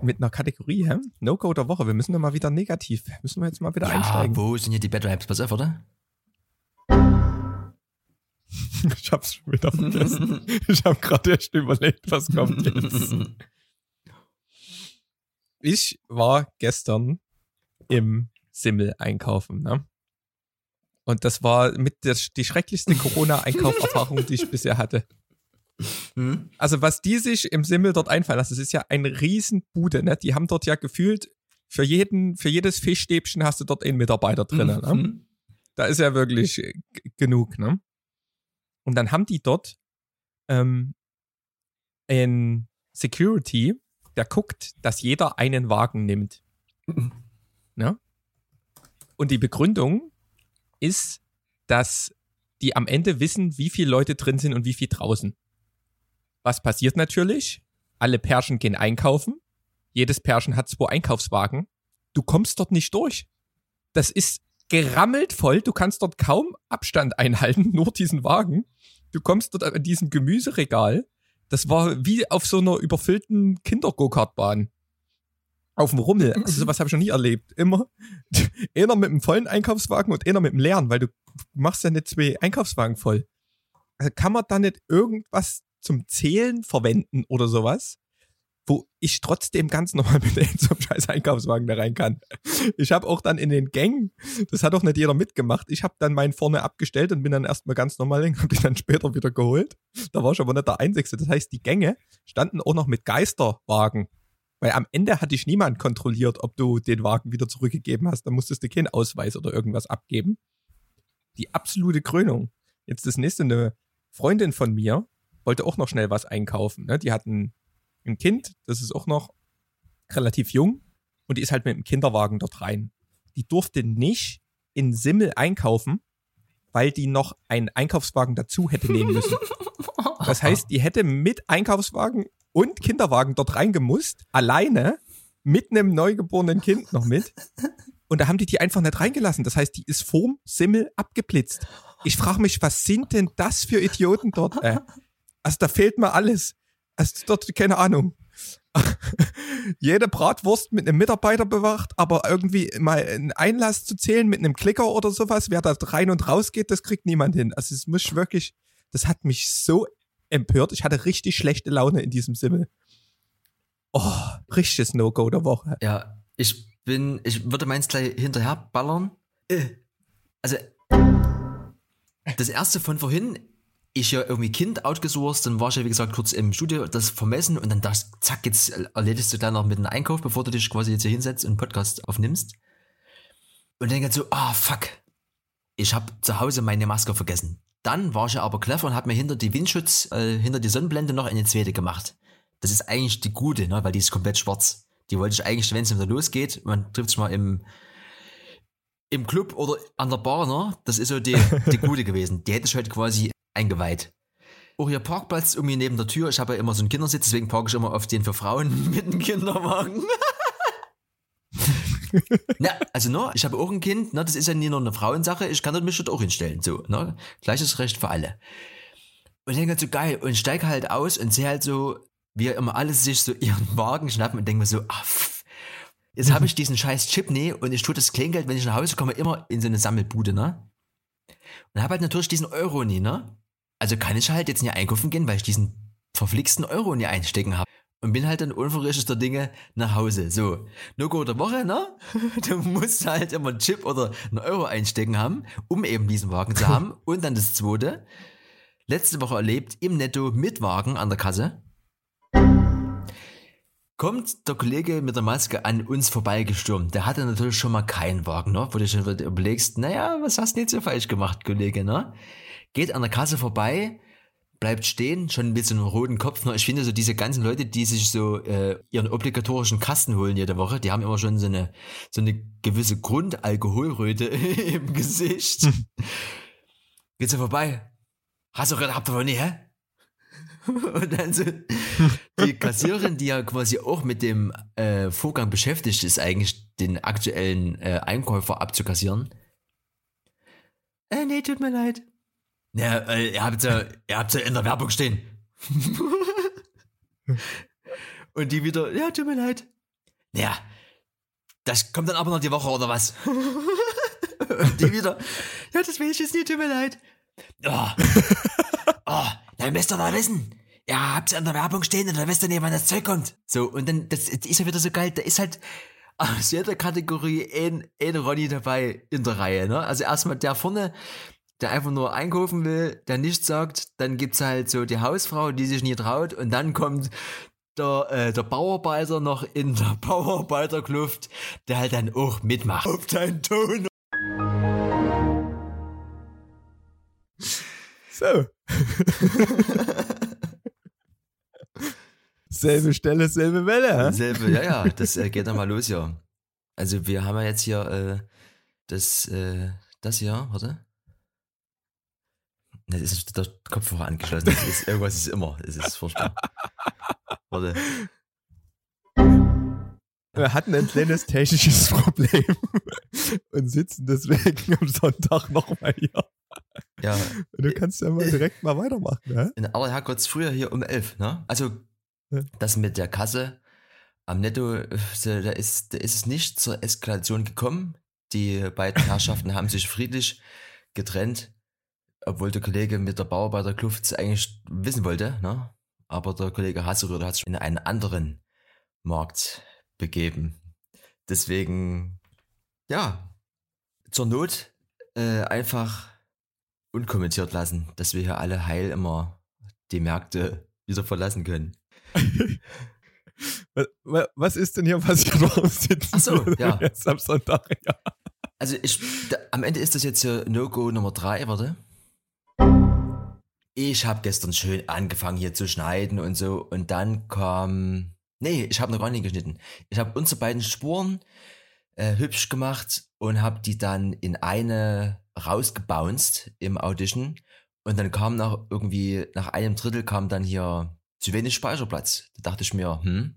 Mit einer Kategorie, hä? No-Code der Woche. Wir müssen doch mal wieder negativ. Müssen wir jetzt mal wieder ja, einsteigen. Wo sind hier die Battle Apps? Pass auf, oder? ich hab's schon wieder vergessen. ich hab gerade erst überlegt, was kommt jetzt. Ich war gestern im Simmel einkaufen, ne? Und das war mit der, die schrecklichste Corona-Einkauferfahrung, die ich bisher hatte. Mhm. Also was die sich im Simmel dort einfallen lassen, das ist ja eine Riesenbude, ne? Die haben dort ja gefühlt, für jeden, für jedes Fischstäbchen hast du dort einen Mitarbeiter drin, ne? mhm. ne? Da ist ja wirklich genug, ne? Und dann haben die dort ähm, ein Security, der guckt, dass jeder einen Wagen nimmt. Mhm. Ne? Und die Begründung ist, dass die am Ende wissen, wie viele Leute drin sind und wie viel draußen. Was passiert natürlich? Alle Pärchen gehen einkaufen. Jedes Pärchen hat zwei Einkaufswagen. Du kommst dort nicht durch. Das ist gerammelt voll. Du kannst dort kaum Abstand einhalten, nur diesen Wagen. Du kommst dort an diesem Gemüseregal. Das war wie auf so einer überfüllten Kinder-Go-Kart-Bahn auf dem Rummel. Also sowas habe ich noch nie erlebt. Immer einer mit einem vollen Einkaufswagen und einer mit einem leeren, weil du machst ja nicht zwei Einkaufswagen voll. Also kann man da nicht irgendwas zum Zählen verwenden oder sowas, wo ich trotzdem ganz normal mit so einem scheiß Einkaufswagen da rein kann. Ich habe auch dann in den Gängen, das hat auch nicht jeder mitgemacht, ich habe dann meinen vorne abgestellt und bin dann erstmal ganz normal hin, habe ich dann später wieder geholt. Da war ich aber nicht der Einzige. Das heißt, die Gänge standen auch noch mit Geisterwagen weil am Ende hat dich niemand kontrolliert, ob du den Wagen wieder zurückgegeben hast. Da musstest du keinen Ausweis oder irgendwas abgeben. Die absolute Krönung. Jetzt das nächste, eine Freundin von mir wollte auch noch schnell was einkaufen. Ne? Die hatten ein Kind, das ist auch noch relativ jung und die ist halt mit dem Kinderwagen dort rein. Die durfte nicht in Simmel einkaufen, weil die noch einen Einkaufswagen dazu hätte nehmen müssen. Das heißt, die hätte mit Einkaufswagen und Kinderwagen dort reingemusst, alleine, mit einem neugeborenen Kind noch mit. Und da haben die die einfach nicht reingelassen. Das heißt, die ist vorm Simmel abgeblitzt. Ich frage mich, was sind denn das für Idioten dort? Äh? Also da fehlt mir alles. Also dort, keine Ahnung. Jede Bratwurst mit einem Mitarbeiter bewacht, aber irgendwie mal einen Einlass zu zählen mit einem Klicker oder sowas, wer da rein und raus geht, das kriegt niemand hin. Also es muss wirklich, das hat mich so empört. Ich hatte richtig schlechte Laune in diesem Simmel. Oh, richtiges No-Go der Woche. Ja, ich bin, ich würde meins gleich hinterher ballern. Äh. Also, das erste von vorhin, ich ja irgendwie Kind outgesourced, dann war ich ja wie gesagt kurz im Studio, das vermessen und dann das, zack, jetzt erledigst du dann noch mit einem Einkauf, bevor du dich quasi jetzt hier hinsetzt und Podcast aufnimmst. Und dann so, ah, oh, fuck. Ich habe zu Hause meine Maske vergessen. Dann war ich aber clever und habe mir hinter die Windschutz, äh, hinter die Sonnenblende noch eine zweite gemacht. Das ist eigentlich die gute, ne, weil die ist komplett schwarz. Die wollte ich eigentlich, wenn es wieder losgeht, man trifft sich mal im, im Club oder an der Bar, ne? Das ist so die, die gute gewesen. Die hätte ich halt quasi eingeweiht. Auch hier Parkplatz irgendwie neben der Tür. Ich habe ja immer so einen Kindersitz, deswegen parke ich immer auf den für Frauen mit dem Kinderwagen. Na, also ne, ich habe auch ein Kind, ne, das ist ja nie nur eine Frauensache, ich kann dort mich dort auch hinstellen. So, ne? Gleiches Recht für alle. Und ich denke halt so geil und steige halt aus und sehe halt so, wie immer alle sich so ihren Wagen schnappen und denke mir so, pff, jetzt habe ich diesen scheiß Chipney und ich tue das Kleingeld, wenn ich nach Hause komme, immer in so eine Sammelbude, ne? Und habe halt natürlich diesen Euro nie, ne? Also kann ich halt jetzt nicht einkaufen gehen, weil ich diesen verflixten Euro nie einstecken habe und bin halt dann unverrichtester Dinge nach Hause. So, No-Go der Woche, ne? Du musst halt immer einen Chip oder einen Euro einstecken haben, um eben diesen Wagen zu haben. Und dann das zweite, letzte Woche erlebt, im Netto mit Wagen an der Kasse. Kommt der Kollege mit der Maske an uns vorbeigestürmt. Der hatte natürlich schon mal keinen Wagen, ne? Wo du schon überlegst, naja, was hast du nicht so falsch gemacht, Kollege, ne? Geht an der Kasse vorbei, bleibt stehen, schon mit so einem roten Kopf. Ich finde so diese ganzen Leute, die sich so äh, ihren obligatorischen Kasten holen jede Woche, die haben immer schon so eine so eine gewisse Grundalkoholröte im Gesicht. Hm. Geht's ja vorbei? Hast du habt ihr wohl nie, hä? Und dann so die Kassiererin, die ja quasi auch mit dem äh, Vorgang beschäftigt ist, eigentlich den aktuellen äh, Einkäufer abzukassieren. Äh, nee, tut mir leid. Ja, äh, ihr habt ja, ihr habt ja in der Werbung stehen. Und die wieder, ja, tut mir leid. Ja, das kommt dann aber noch die Woche oder was? Und die wieder, ja, das will ich jetzt nicht, tut mir leid. Oh, oh dann müsst ihr da wissen. Ja, habt ihr in der Werbung stehen und dann wisst ihr nicht, wann das Zeug kommt. So, und dann, das ist ja wieder so geil, da ist halt aus jeder Kategorie ein, ein Ronny dabei in der Reihe, ne? Also erstmal der vorne, der einfach nur einkaufen will, der nichts sagt. Dann gibt's halt so die Hausfrau, die sich nie traut. Und dann kommt der, äh, der Bauarbeiter noch in der Bauarbeiterkluft, der halt dann auch mitmacht. Auf deinen Ton. So. selbe Stelle, selbe Welle. hä? Selbe, ja, ja, das äh, geht dann mal los, ja. Also wir haben ja jetzt hier äh, das, äh, das hier, warte. Das ist der Kopfhörer angeschlossen. Ist, irgendwas ist immer. Es ist furchtbar. Warte. Wir hatten ein kleines technisches Problem und sitzen deswegen am Sonntag nochmal hier. Ja, Und du kannst ja mal direkt mal weitermachen, ne? in aller Herrgotts früher hier um elf, ne? Also das mit der Kasse am Netto, äh, da ist, da ist es nicht zur Eskalation gekommen. Die beiden Herrschaften haben sich friedlich getrennt, obwohl der Kollege mit der Bauarbeiterkluft es eigentlich wissen wollte, ne? Aber der Kollege Hasseröder hat sich in einen anderen Markt begeben. Deswegen, ja, zur Not äh, einfach unkommentiert lassen, dass wir hier alle heil immer die Märkte wieder verlassen können. Wa- wa- Was ist denn hier passiert? Warum sitzen Ach so, ja. jetzt am Sonntag? Ja. Also ich, da, am Ende ist das jetzt hier No-Go Nummer drei, warte. Ich habe gestern schön angefangen hier zu schneiden und so und dann kam, nee, ich habe noch gar nicht geschnitten. Ich habe unsere beiden Spuren äh, hübsch gemacht und habe die dann in eine rausgebounced im Audition und dann kam nach irgendwie, nach einem Drittel kam dann hier zu wenig Speicherplatz. Da dachte ich mir, hm,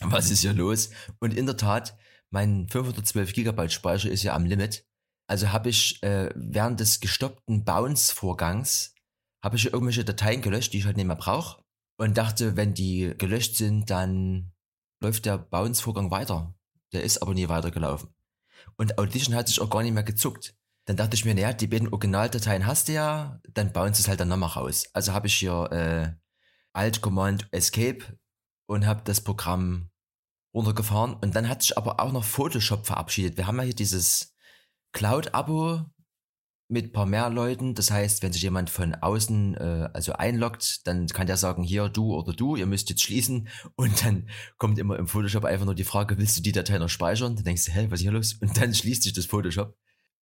was ist hier los? Und in der Tat, mein 512 Gigabyte Speicher ist ja am Limit. Also habe ich äh, während des gestoppten Bounce-Vorgangs habe ich irgendwelche Dateien gelöscht, die ich halt nicht mehr brauche. Und dachte, wenn die gelöscht sind, dann läuft der Bounce-Vorgang weiter. Der ist aber nie weitergelaufen. Und Audition hat sich auch gar nicht mehr gezuckt. Dann dachte ich mir, naja, die beiden Originaldateien hast du ja, dann bounce es halt dann nochmal raus. Also habe ich hier äh, Alt Command Escape und habe das Programm runtergefahren. Und dann hat sich aber auch noch Photoshop verabschiedet. Wir haben ja hier dieses Cloud-Abo mit ein paar mehr Leuten. Das heißt, wenn sich jemand von außen äh, also einloggt, dann kann der sagen, hier du oder du, ihr müsst jetzt schließen. Und dann kommt immer im Photoshop einfach nur die Frage, willst du die Datei noch speichern? Dann denkst du, hä, was ist hier los? Und dann schließt sich das Photoshop.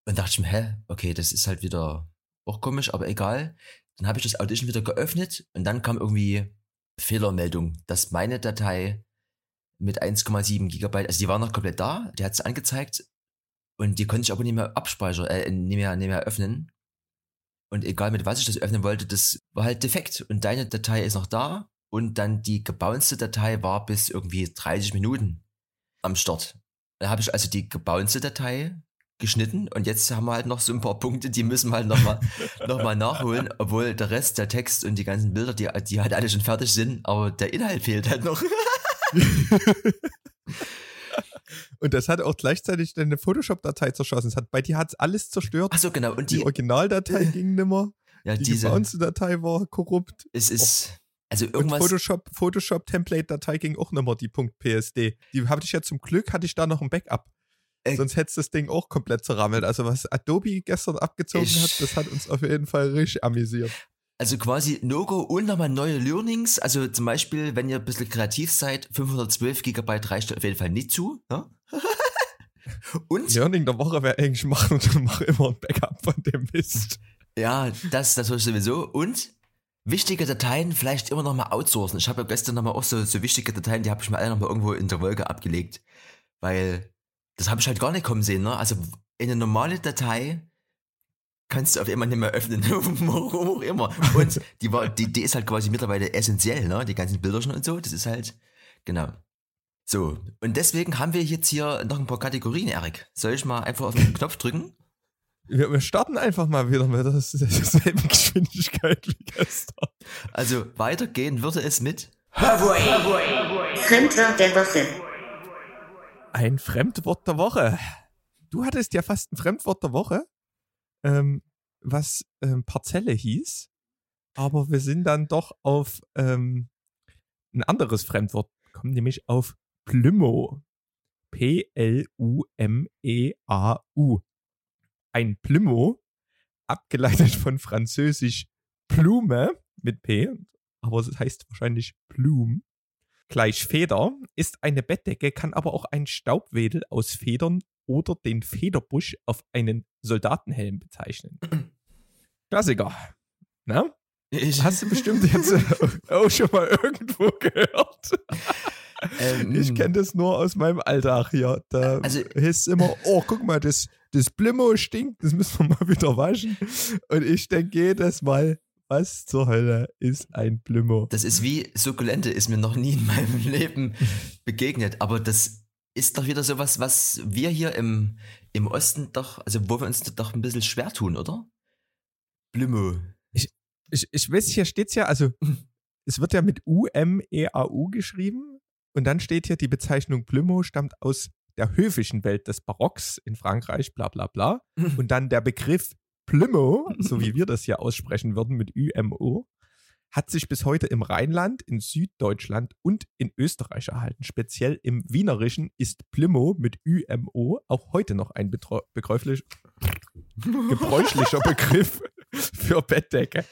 Und dachte ich mir, hä, okay, das ist halt wieder auch komisch, aber egal. Dann habe ich das Audition wieder geöffnet und dann kam irgendwie Fehlermeldung, dass meine Datei mit 1,7 Gigabyte, also die war noch komplett da, die hat es angezeigt und die konnte ich aber nicht mehr abspeichern, äh, nicht mehr, nicht mehr öffnen. Und egal mit was ich das öffnen wollte, das war halt defekt. Und deine Datei ist noch da und dann die gebouncete Datei war bis irgendwie 30 Minuten am Start. Dann habe ich also die gebouncete Datei geschnitten und jetzt haben wir halt noch so ein paar Punkte, die müssen wir halt nochmal noch mal nachholen, obwohl der Rest, der Text und die ganzen Bilder, die, die halt alle schon fertig sind, aber der Inhalt fehlt halt noch. Und das hat auch gleichzeitig deine Photoshop-Datei zerschossen. Es hat, bei dir hat es alles zerstört. Ach so, genau. Und die die, Originaldatei ging nimmer. ja, Die diese, Datei war korrupt. es ist, also Und irgendwas, Photoshop, Photoshop-Template-Datei ging auch nimmer, die .psd. Die habe ich ja zum Glück, hatte ich da noch ein Backup. Äh, Sonst hätte das Ding auch komplett zerrammelt. Also was Adobe gestern abgezogen Ich- hat, das hat uns auf jeden Fall richtig amüsiert. Also quasi No-Go und nochmal neue Learnings. Also zum Beispiel, wenn ihr ein bisschen kreativ seid, 512 Gigabyte reicht auf jeden Fall nicht zu. Ne? und Learning der Woche wäre eigentlich machen und mach immer ein Backup von dem Mist. Ja, das natürlich sowieso. Und wichtige Dateien vielleicht immer noch mal outsourcen. Ich habe ja gestern noch mal auch so, so wichtige Dateien, die habe ich mir alle noch mal irgendwo in der Wolke abgelegt. Weil das habe ich halt gar nicht kommen sehen. Ne? Also eine normale Datei kannst du auf einmal nicht mehr öffnen. Warum auch immer. Und die, war, die, die ist halt quasi mittlerweile essentiell, ne? Die ganzen Bilderchen und so. Das ist halt, genau. So, und deswegen haben wir jetzt hier noch ein paar Kategorien, Erik. Soll ich mal einfach auf den Knopf drücken? Wir, wir starten einfach mal wieder mit derselben Geschwindigkeit wie gestern. Also weitergehen würde es mit Fremdwort der Woche. Ein Fremdwort der Woche. Du hattest ja fast ein Fremdwort der Woche, ähm, was ähm, Parzelle hieß, aber wir sind dann doch auf ähm, ein anderes Fremdwort gekommen, nämlich auf Plümo. P-L-U-M-E-A-U. Ein Plümo, abgeleitet von französisch Blume mit P, aber es heißt wahrscheinlich Blum, gleich Feder, ist eine Bettdecke, kann aber auch ein Staubwedel aus Federn oder den Federbusch auf einen Soldatenhelm bezeichnen. Klassiker. Na? Ich, Hast du bestimmt jetzt auch schon mal irgendwo gehört? ähm, Ich kenne das nur aus meinem Alltag hier. Da Also- heißt es immer, oh, guck mal, das, das Blimmo stinkt, das müssen wir mal wieder waschen. Und ich denke jedes Mal, was zur Hölle ist ein Blimmo? Das ist wie Sukkulente, ist mir noch nie in meinem Leben begegnet. Aber das ist doch wieder sowas, was wir hier im, im Osten doch, also wo wir uns doch ein bisschen schwer tun, oder? Blümo. Ich, ich weiß, hier steht's ja, also es wird ja mit U-M-E-A-U geschrieben und dann steht hier, die Bezeichnung Blimmo stammt aus der höfischen Welt des Barocks in Frankreich, bla bla bla. Und dann der Begriff Plümo, so wie wir das hier aussprechen würden mit ÜMO, hat sich bis heute im Rheinland, in Süddeutschland und in Österreich erhalten. Speziell im Wienerischen ist Plimo mit ÜMO auch heute noch ein begräuflich, gebräuchlicher Begriff für Bettdecke.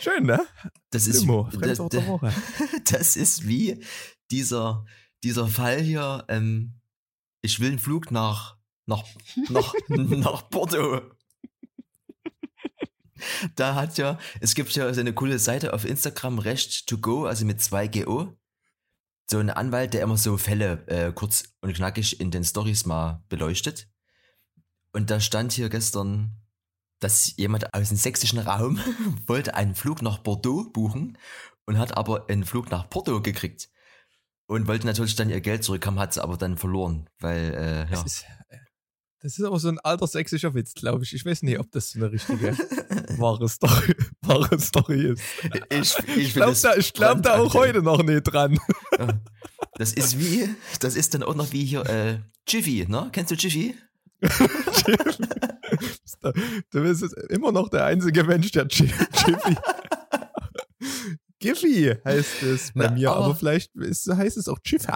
Schön, ne? Das ist, Plimo, das, das ist wie dieser, dieser Fall hier, ähm, ich will einen Flug nach, nach, nach, nach Porto. Da hat ja, es gibt ja so eine coole Seite auf Instagram, Recht to go, also mit zwei GO. So ein Anwalt, der immer so Fälle äh, kurz und knackig in den Stories mal beleuchtet. Und da stand hier gestern, dass jemand aus dem sächsischen Raum wollte einen Flug nach Bordeaux buchen und hat aber einen Flug nach Porto gekriegt. Und wollte natürlich dann ihr Geld zurückhaben, hat sie aber dann verloren, weil, äh, ja. Ist, das ist aber so ein alter sächsischer Witz, glaube ich. Ich weiß nicht, ob das so eine richtige wahre Story, wahre Story ist. Ich, ich, glaube da, ich glaub da auch heute noch nicht dran. Das ist wie, das ist dann auch noch wie hier, äh, Jiffy, ne? Kennst du Jiffy? du bist immer noch der einzige Mensch, der Jiffy. Giffy heißt es bei Na, mir, aber, aber- vielleicht ist, heißt es auch Jiffy.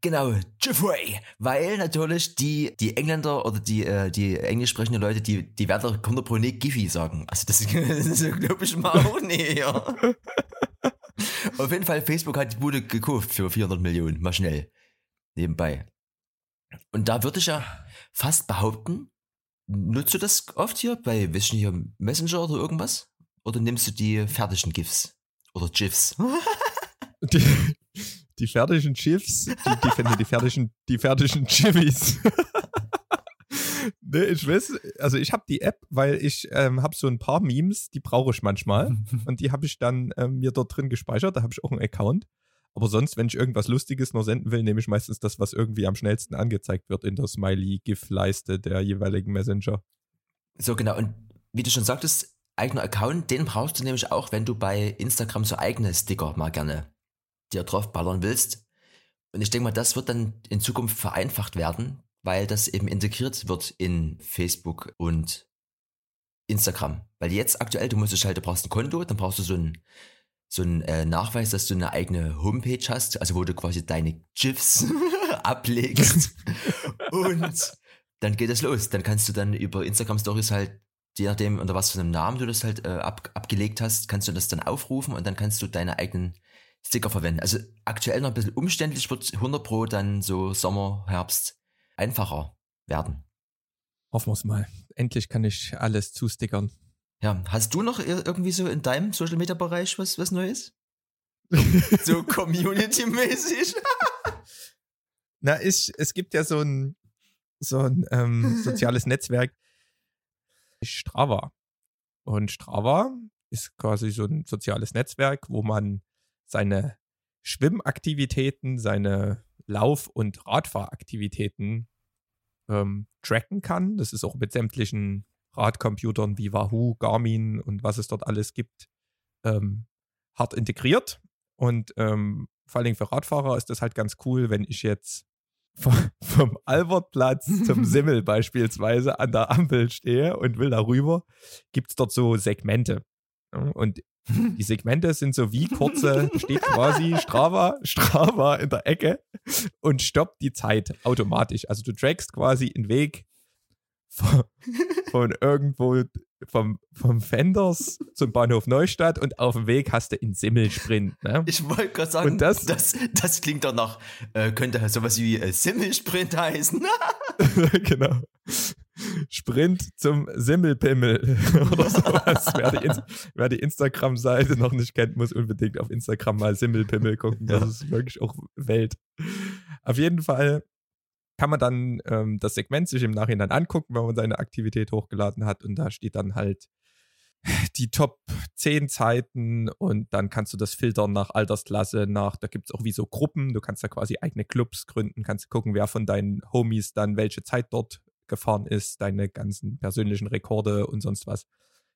Genau, Jiffy. Weil natürlich die, die Engländer oder die, äh, die englisch sprechenden Leute, die, die werden doch 100 Pro nicht Giffy sagen. Also das, das glaube ich mal auch nicht, ja. Auf jeden Fall, Facebook hat die Bude gekauft für 400 Millionen, mal schnell. Nebenbei. Und da würde ich ja fast behaupten, nutzt du das oft hier bei, nicht, hier Messenger oder irgendwas? Oder nimmst du die fertigen GIFs? Oder GIFs? Die, die fertigen Chiefs, die, die, die fertigen, die fertigen Chivis. nee, ich weiß, also ich habe die App, weil ich ähm, habe so ein paar Memes, die brauche ich manchmal. Und die habe ich dann ähm, mir dort drin gespeichert. Da habe ich auch einen Account. Aber sonst, wenn ich irgendwas Lustiges noch senden will, nehme ich meistens das, was irgendwie am schnellsten angezeigt wird in der Smiley-GIF-Leiste der jeweiligen Messenger. So genau. Und wie du schon sagtest, eigener Account, den brauchst du nämlich auch, wenn du bei Instagram so eigene Sticker mal gerne dir drauf ballern willst. Und ich denke mal, das wird dann in Zukunft vereinfacht werden, weil das eben integriert wird in Facebook und Instagram. Weil jetzt aktuell, du musst dich halt, du brauchst ein Konto, dann brauchst du so einen so einen äh, Nachweis, dass du eine eigene Homepage hast, also wo du quasi deine GIFs ablegst. und dann geht es los. Dann kannst du dann über Instagram Stories halt, je nachdem, unter was für einem Namen du das halt äh, ab, abgelegt hast, kannst du das dann aufrufen und dann kannst du deine eigenen Sticker verwenden. Also aktuell noch ein bisschen umständlich, wird 100 Pro dann so Sommer, Herbst einfacher werden. Hoffen wir es mal. Endlich kann ich alles zustickern. Ja, hast du noch ir- irgendwie so in deinem Social Media Bereich was, was Neues? so Community-mäßig? Na, ich, es gibt ja so ein, so ein ähm, soziales Netzwerk, Strava. Und Strava ist quasi so ein soziales Netzwerk, wo man seine Schwimmaktivitäten, seine Lauf- und Radfahraktivitäten ähm, tracken kann. Das ist auch mit sämtlichen Radcomputern wie Wahoo, Garmin und was es dort alles gibt, ähm, hart integriert. Und ähm, vor allen Dingen für Radfahrer ist das halt ganz cool, wenn ich jetzt vom, Albertplatz zum Simmel beispielsweise an der Ampel stehe und will darüber, gibt es dort so Segmente. Und die Segmente sind so wie kurze, steht quasi Strava, Strava in der Ecke und stoppt die Zeit automatisch. Also du trackst quasi einen Weg von, von irgendwo vom, vom Fenders zum Bahnhof Neustadt und auf dem Weg hast du in Simmelsprint. Ne? Ich wollte gerade sagen, Und das- das, das klingt doch nach, äh, könnte halt sowas wie äh, Simmelsprint heißen. genau. Sprint zum Simmelpimmel oder sowas. wer, die wer die Instagram-Seite noch nicht kennt, muss unbedingt auf Instagram mal Simmelpimmel gucken. Das Ja. ist wirklich auch Welt. Auf jeden Fall kann man dann ähm, das Segment sich im Nachhinein angucken, wenn man seine Aktivität hochgeladen hat und da steht dann halt die Top 10 Zeiten und dann kannst du das filtern nach Altersklasse, nach, da gibt es auch wie so Gruppen, du kannst da quasi eigene Clubs gründen, kannst gucken, wer von deinen Homies dann welche Zeit dort gefahren ist, deine ganzen persönlichen Rekorde und sonst was.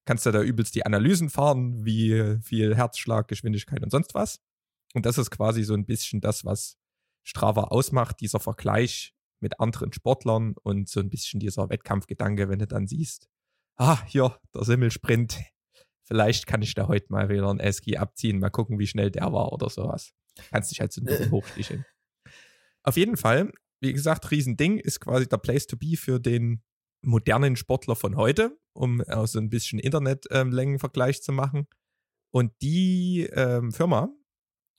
Kannst du da übelst die Analysen fahren, wie viel Herzschlag, Geschwindigkeit und sonst was. Und das ist quasi so ein bisschen das, was Strava ausmacht, dieser Vergleich mit anderen Sportlern und so ein bisschen dieser Wettkampfgedanke, wenn du dann siehst, ah, hier, der Simmelsprint, vielleicht kann ich da heute mal wieder einen Eski abziehen, mal gucken, wie schnell der war oder sowas. Kannst dich halt so ein bisschen hochsticheln. Auf jeden Fall, wie gesagt, Riesending ist quasi der Place to be für den modernen Sportler von heute, um so ein bisschen Internetlängenvergleich zu machen. Und die ähm, Firma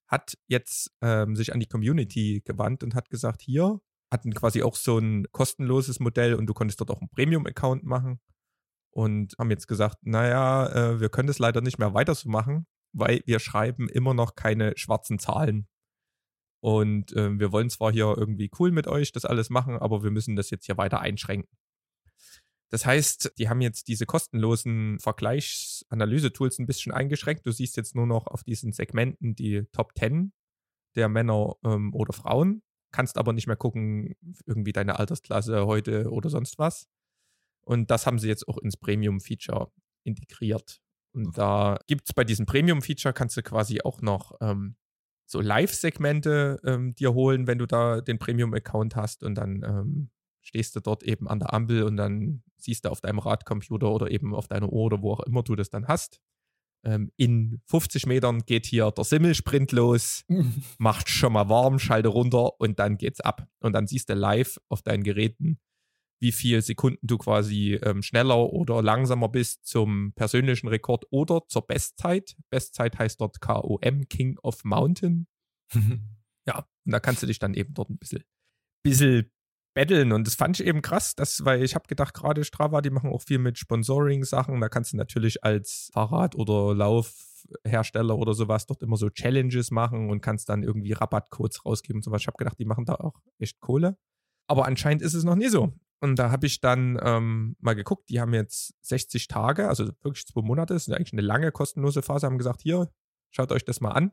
hat jetzt ähm, sich an die Community gewandt und hat gesagt, hier hatten quasi auch so ein kostenloses Modell und du konntest dort auch einen Premium-Account machen und haben jetzt gesagt, naja, äh, wir können das leider nicht mehr weiter so machen, weil wir schreiben immer noch keine schwarzen Zahlen. Und äh, wir wollen zwar hier irgendwie cool mit euch das alles machen, aber wir müssen das jetzt hier weiter einschränken. Das heißt, die haben jetzt diese kostenlosen Vergleichsanalyse-Tools ein bisschen eingeschränkt. Du siehst jetzt nur noch auf diesen Segmenten die Top 10 der Männer ähm, oder Frauen, kannst aber nicht mehr gucken, irgendwie deine Altersklasse heute oder sonst was. Und das haben sie jetzt auch ins Premium-Feature integriert. Und da gibt es bei diesem Premium-Feature, kannst du quasi auch noch ähm, so Live-Segmente ähm, dir holen, wenn du da den Premium-Account hast und dann ähm, stehst du dort eben an der Ampel und dann siehst du auf deinem Radcomputer oder eben auf deiner Uhr oder wo auch immer du das dann hast. Ähm, in 50 Metern geht hier der Simmelsprint los, macht schon mal warm, schalte runter und dann geht's ab. Und dann siehst du live auf deinen Geräten, wie viel Sekunden du quasi ähm, schneller oder langsamer bist zum persönlichen Rekord oder zur Bestzeit. Bestzeit heißt dort KOM, King of Mountain. Ja, und da kannst du dich dann eben dort ein bisschen, bisschen betteln. Und das fand ich eben krass, dass, weil ich habe gedacht, gerade Strava, die machen auch viel mit Sponsoring-Sachen. Da kannst du natürlich als Fahrrad- oder Laufhersteller oder sowas dort immer so Challenges machen und kannst dann irgendwie Rabattcodes rausgeben und sowas. Ich habe gedacht, die machen da auch echt Kohle. Aber anscheinend ist es noch nie so. Und da habe ich dann ähm, mal geguckt, die haben jetzt 60 Tage, also wirklich zwei Monate, das ist eigentlich eine lange kostenlose Phase, haben gesagt, hier, schaut euch das mal an.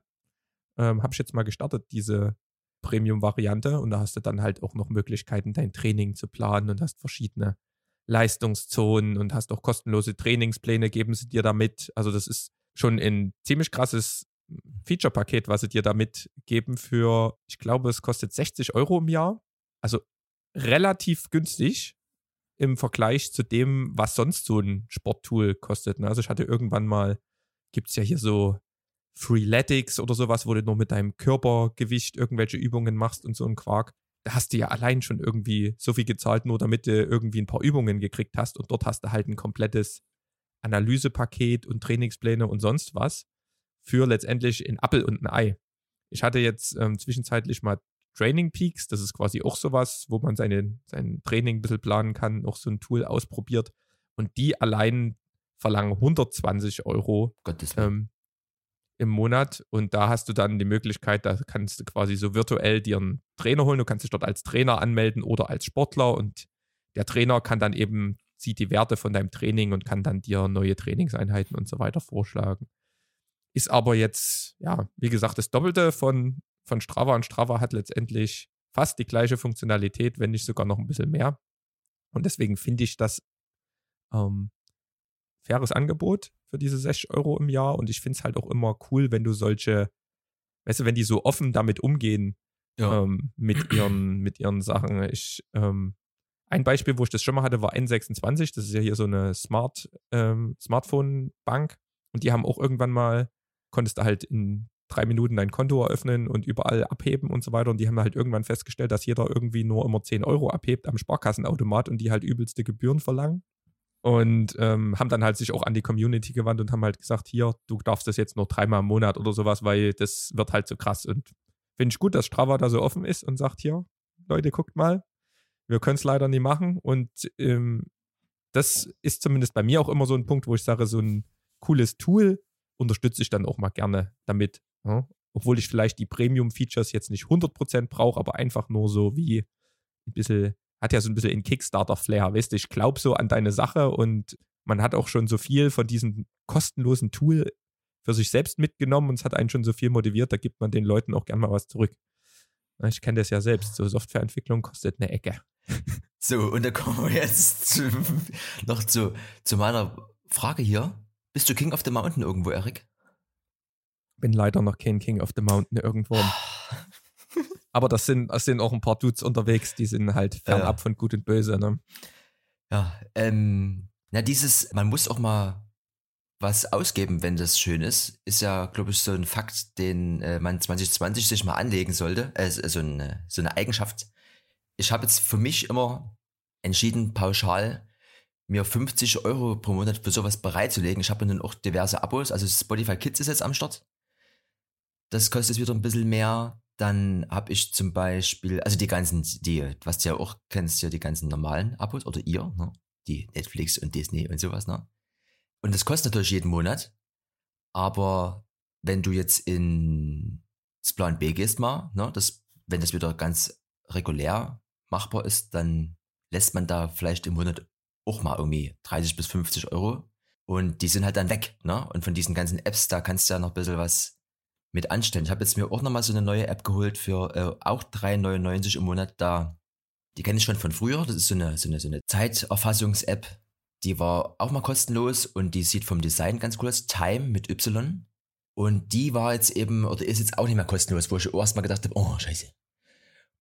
Ähm, habe ich jetzt mal gestartet, diese Premium-Variante. Und da hast du dann halt auch noch Möglichkeiten, dein Training zu planen und hast verschiedene Leistungszonen und hast auch kostenlose Trainingspläne, geben sie dir damit. Also das ist schon ein ziemlich krasses Feature-Paket, was sie dir damit geben für, ich glaube, es kostet 60 Euro im Jahr. Also relativ günstig im Vergleich zu dem, was sonst so ein Sporttool kostet. ne? Also ich hatte irgendwann mal, gibt es ja hier so Freeletics oder sowas, wo du nur mit deinem Körpergewicht irgendwelche Übungen machst und so ein Quark. Da hast du ja allein schon irgendwie so viel gezahlt, nur damit du irgendwie ein paar Übungen gekriegt hast und dort hast du halt ein komplettes Analysepaket und Trainingspläne und sonst was für letztendlich ein Appel und ein Ei. Ich hatte jetzt ähm, zwischenzeitlich mal Training Peaks, das ist quasi auch sowas, wo man seine, sein Training ein bisschen planen kann, auch so ein Tool ausprobiert. Und die allein verlangen 120 Euro ähm, im Monat. Und da hast du dann die Möglichkeit, da kannst du quasi so virtuell dir einen Trainer holen. Du kannst dich dort als Trainer anmelden oder als Sportler. Und der Trainer kann dann eben, sieht die Werte von deinem Training und kann dann dir neue Trainingseinheiten und so weiter vorschlagen. Ist aber jetzt, ja, wie gesagt, das Doppelte von, von Strava. Und Strava hat letztendlich fast die gleiche Funktionalität, wenn nicht sogar noch ein bisschen mehr. Und deswegen finde ich das ähm, faires Angebot für diese 60 Euro im Jahr. Und ich finde es halt auch immer cool, wenn du solche, weißt du, wenn die so offen damit umgehen, ja. ähm, mit, ihren, mit ihren Sachen. Ich, ähm, ein Beispiel, wo ich das schon mal hatte, war N26. Das ist ja hier so eine Smart, ähm, Smartphone-Bank. Und die haben auch irgendwann mal, konntest du halt in drei Minuten dein Konto eröffnen und überall abheben und so weiter. Und die haben halt irgendwann festgestellt, dass jeder irgendwie nur immer 10 Euro abhebt am Sparkassenautomat und die halt übelste Gebühren verlangen. Und ähm, haben dann halt sich auch an die Community gewandt und haben halt gesagt, hier, du darfst das jetzt nur dreimal im Monat oder sowas, weil das wird halt so krass. Und finde ich gut, dass Strava da so offen ist und sagt, hier, Leute, guckt mal, wir können es leider nie machen. Und ähm, das ist zumindest bei mir auch immer so ein Punkt, wo ich sage, so ein cooles Tool unterstütze ich dann auch mal gerne damit. Ja? Obwohl ich vielleicht die Premium-Features jetzt nicht 100% brauche, aber einfach nur so wie ein bisschen hat ja so ein bisschen in Kickstarter-Flair, weißt du, ich glaube so an deine Sache und man hat auch schon so viel von diesem kostenlosen Tool für sich selbst mitgenommen und es hat einen schon so viel motiviert, da gibt man den Leuten auch gern mal was zurück. Ich kenne das ja selbst, so Softwareentwicklung kostet eine Ecke. So, und da kommen wir jetzt zu, noch zu, zu meiner Frage hier. Bist du King of the Mountain irgendwo, Erik? Bin leider noch kein King of the Mountain irgendwo. Aber das sind, das sind auch ein paar Dudes unterwegs, die sind halt fernab ja. von Gut und Böse. Ne? Ja, ähm, na, dieses, man muss auch mal was ausgeben, wenn das schön ist, ist ja, glaube ich, so ein Fakt, den äh, man 2020 sich mal anlegen sollte. Äh, so, eine, so eine Eigenschaft. Ich habe jetzt für mich immer entschieden, pauschal mir 50 Euro pro Monat für sowas bereitzulegen. Ich habe dann auch diverse Abos, also Spotify Kids ist jetzt am Start. Das kostet wieder ein bisschen mehr. Dann habe ich zum Beispiel, also die ganzen, die, was du ja auch kennst, ja die ganzen normalen Abos oder ihr, ne? die Netflix und Disney und sowas, ne? Und das kostet natürlich jeden Monat. Aber wenn du jetzt in Plan B gehst mal, ne, das, wenn das wieder ganz regulär machbar ist, dann lässt man da vielleicht im Monat auch mal irgendwie 30 bis 50 Euro. Und die sind halt dann weg, ne? Und von diesen ganzen Apps, da kannst du ja noch ein bisschen was mit anstellen. Ich habe jetzt mir auch nochmal so eine neue App geholt für äh, auch 3,99 im Monat. Da, die kenne ich schon von früher. Das ist so eine, so eine, so eine Zeiterfassungs-App. Die war auch mal kostenlos und die sieht vom Design ganz cool aus. Time mit Y. Und die war jetzt eben, oder ist jetzt auch nicht mehr kostenlos, wo ich erst mal gedacht habe, oh, scheiße.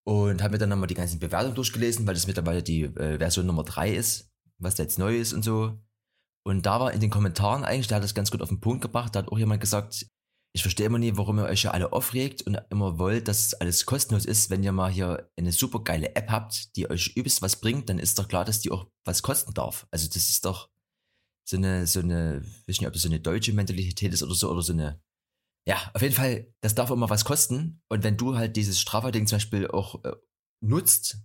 Und habe mir dann nochmal die ganzen Bewertungen durchgelesen, weil das mittlerweile die äh, Version Nummer 3 ist, was da jetzt neu ist und so. Und da war in den Kommentaren eigentlich, der hat das ganz gut auf den Punkt gebracht, da hat auch jemand gesagt, ich verstehe immer nie, warum ihr euch ja alle aufregt und immer wollt, dass alles kostenlos ist. Wenn ihr mal hier eine super geile App habt, die euch übelst was bringt, dann ist doch klar, dass die auch was kosten darf. Also das ist doch so eine, so eine, ich weiß nicht, ob das so eine deutsche Mentalität ist oder so, oder so eine, ja, auf jeden Fall, das darf immer was kosten. Und wenn du halt dieses Straferding zum Beispiel auch äh, nutzt,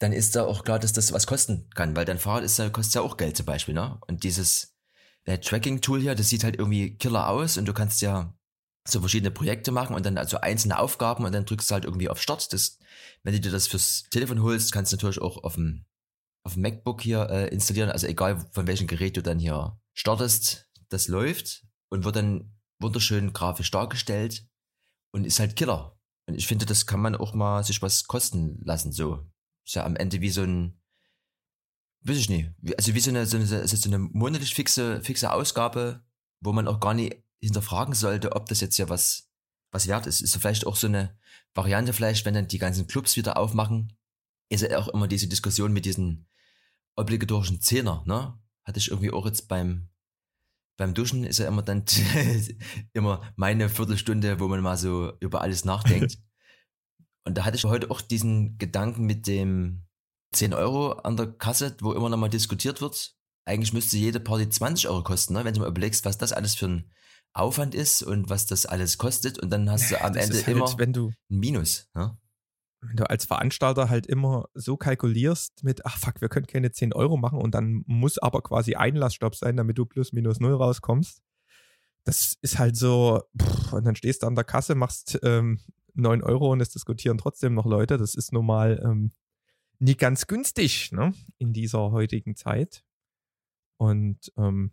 dann ist da auch klar, dass das was kosten kann, weil dein Fahrrad ist ja, kostet ja auch Geld zum Beispiel, ne? Und dieses äh, Tracking-Tool hier, das sieht halt irgendwie killer aus und du kannst ja so verschiedene Projekte machen und dann also einzelne Aufgaben und dann drückst du halt irgendwie auf Start. Das, wenn du dir das fürs Telefon holst, kannst du natürlich auch auf dem, auf dem MacBook hier äh, installieren. Also egal von welchem Gerät du dann hier startest, das läuft und wird dann wunderschön grafisch dargestellt und ist halt Killer. Und ich finde, das kann man auch mal sich was kosten lassen. So ja am Ende wie so ein, weiß ich nicht, also wie so eine, so eine, so eine monatlich fixe, fixe Ausgabe, wo man auch gar nicht hinterfragen sollte, ob das jetzt ja was, was wert ist. Ist vielleicht auch so eine Variante vielleicht, wenn dann die ganzen Clubs wieder aufmachen, ist ja auch immer diese Diskussion mit diesen obligatorischen Zehner, ne? Hatte ich irgendwie auch jetzt beim, beim Duschen ist ja immer dann immer meine Viertelstunde, wo man mal so über alles nachdenkt. Und da hatte ich heute auch diesen Gedanken mit dem 10 Euro an der Kasse, wo immer noch mal diskutiert wird. Eigentlich müsste jede Party 20 Euro kosten, ne? wenn du mal überlegst, was das alles für ein Aufwand ist und was das alles kostet und dann hast du am das Ende halt, immer wenn du, ein Minus. Ja? Wenn du als Veranstalter halt immer so kalkulierst mit, ach fuck, wir können keine 10 Euro machen und dann muss aber quasi Einlassstopp sein, damit du plus minus null rauskommst. Das ist halt so, pff, und dann stehst du an der Kasse, machst ähm, 9 Euro und es diskutieren trotzdem noch Leute. Das ist nun mal ähm, nie ganz günstig ne? in dieser heutigen Zeit. Und ähm,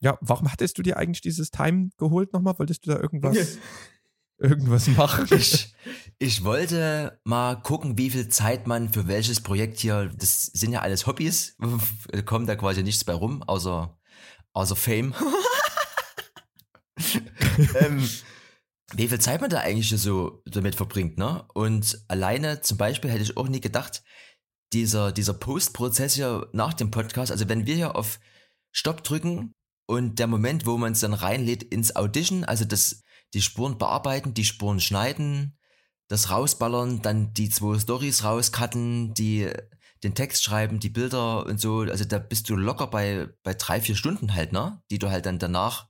ja, warum hattest du dir eigentlich dieses Time geholt nochmal? Wolltest du da irgendwas, irgendwas machen? Ich, ich wollte mal gucken, wie viel Zeit man für welches Projekt hier, das sind ja alles Hobbys, kommt da quasi nichts bei rum, außer, außer Fame. ähm, wie viel Zeit man da eigentlich so damit verbringt, ne? Und alleine zum Beispiel hätte ich auch nie gedacht, dieser, dieser Post-Prozess hier nach dem Podcast, also wenn wir hier auf Stopp drücken, und der Moment, wo man es dann reinlädt ins Audition, also das, die Spuren bearbeiten, die Spuren schneiden, das rausballern, dann die zwei Stories rauscutten, die den Text schreiben, die Bilder und so. Also da bist du locker bei, bei drei, vier Stunden halt, ne? Die du halt dann danach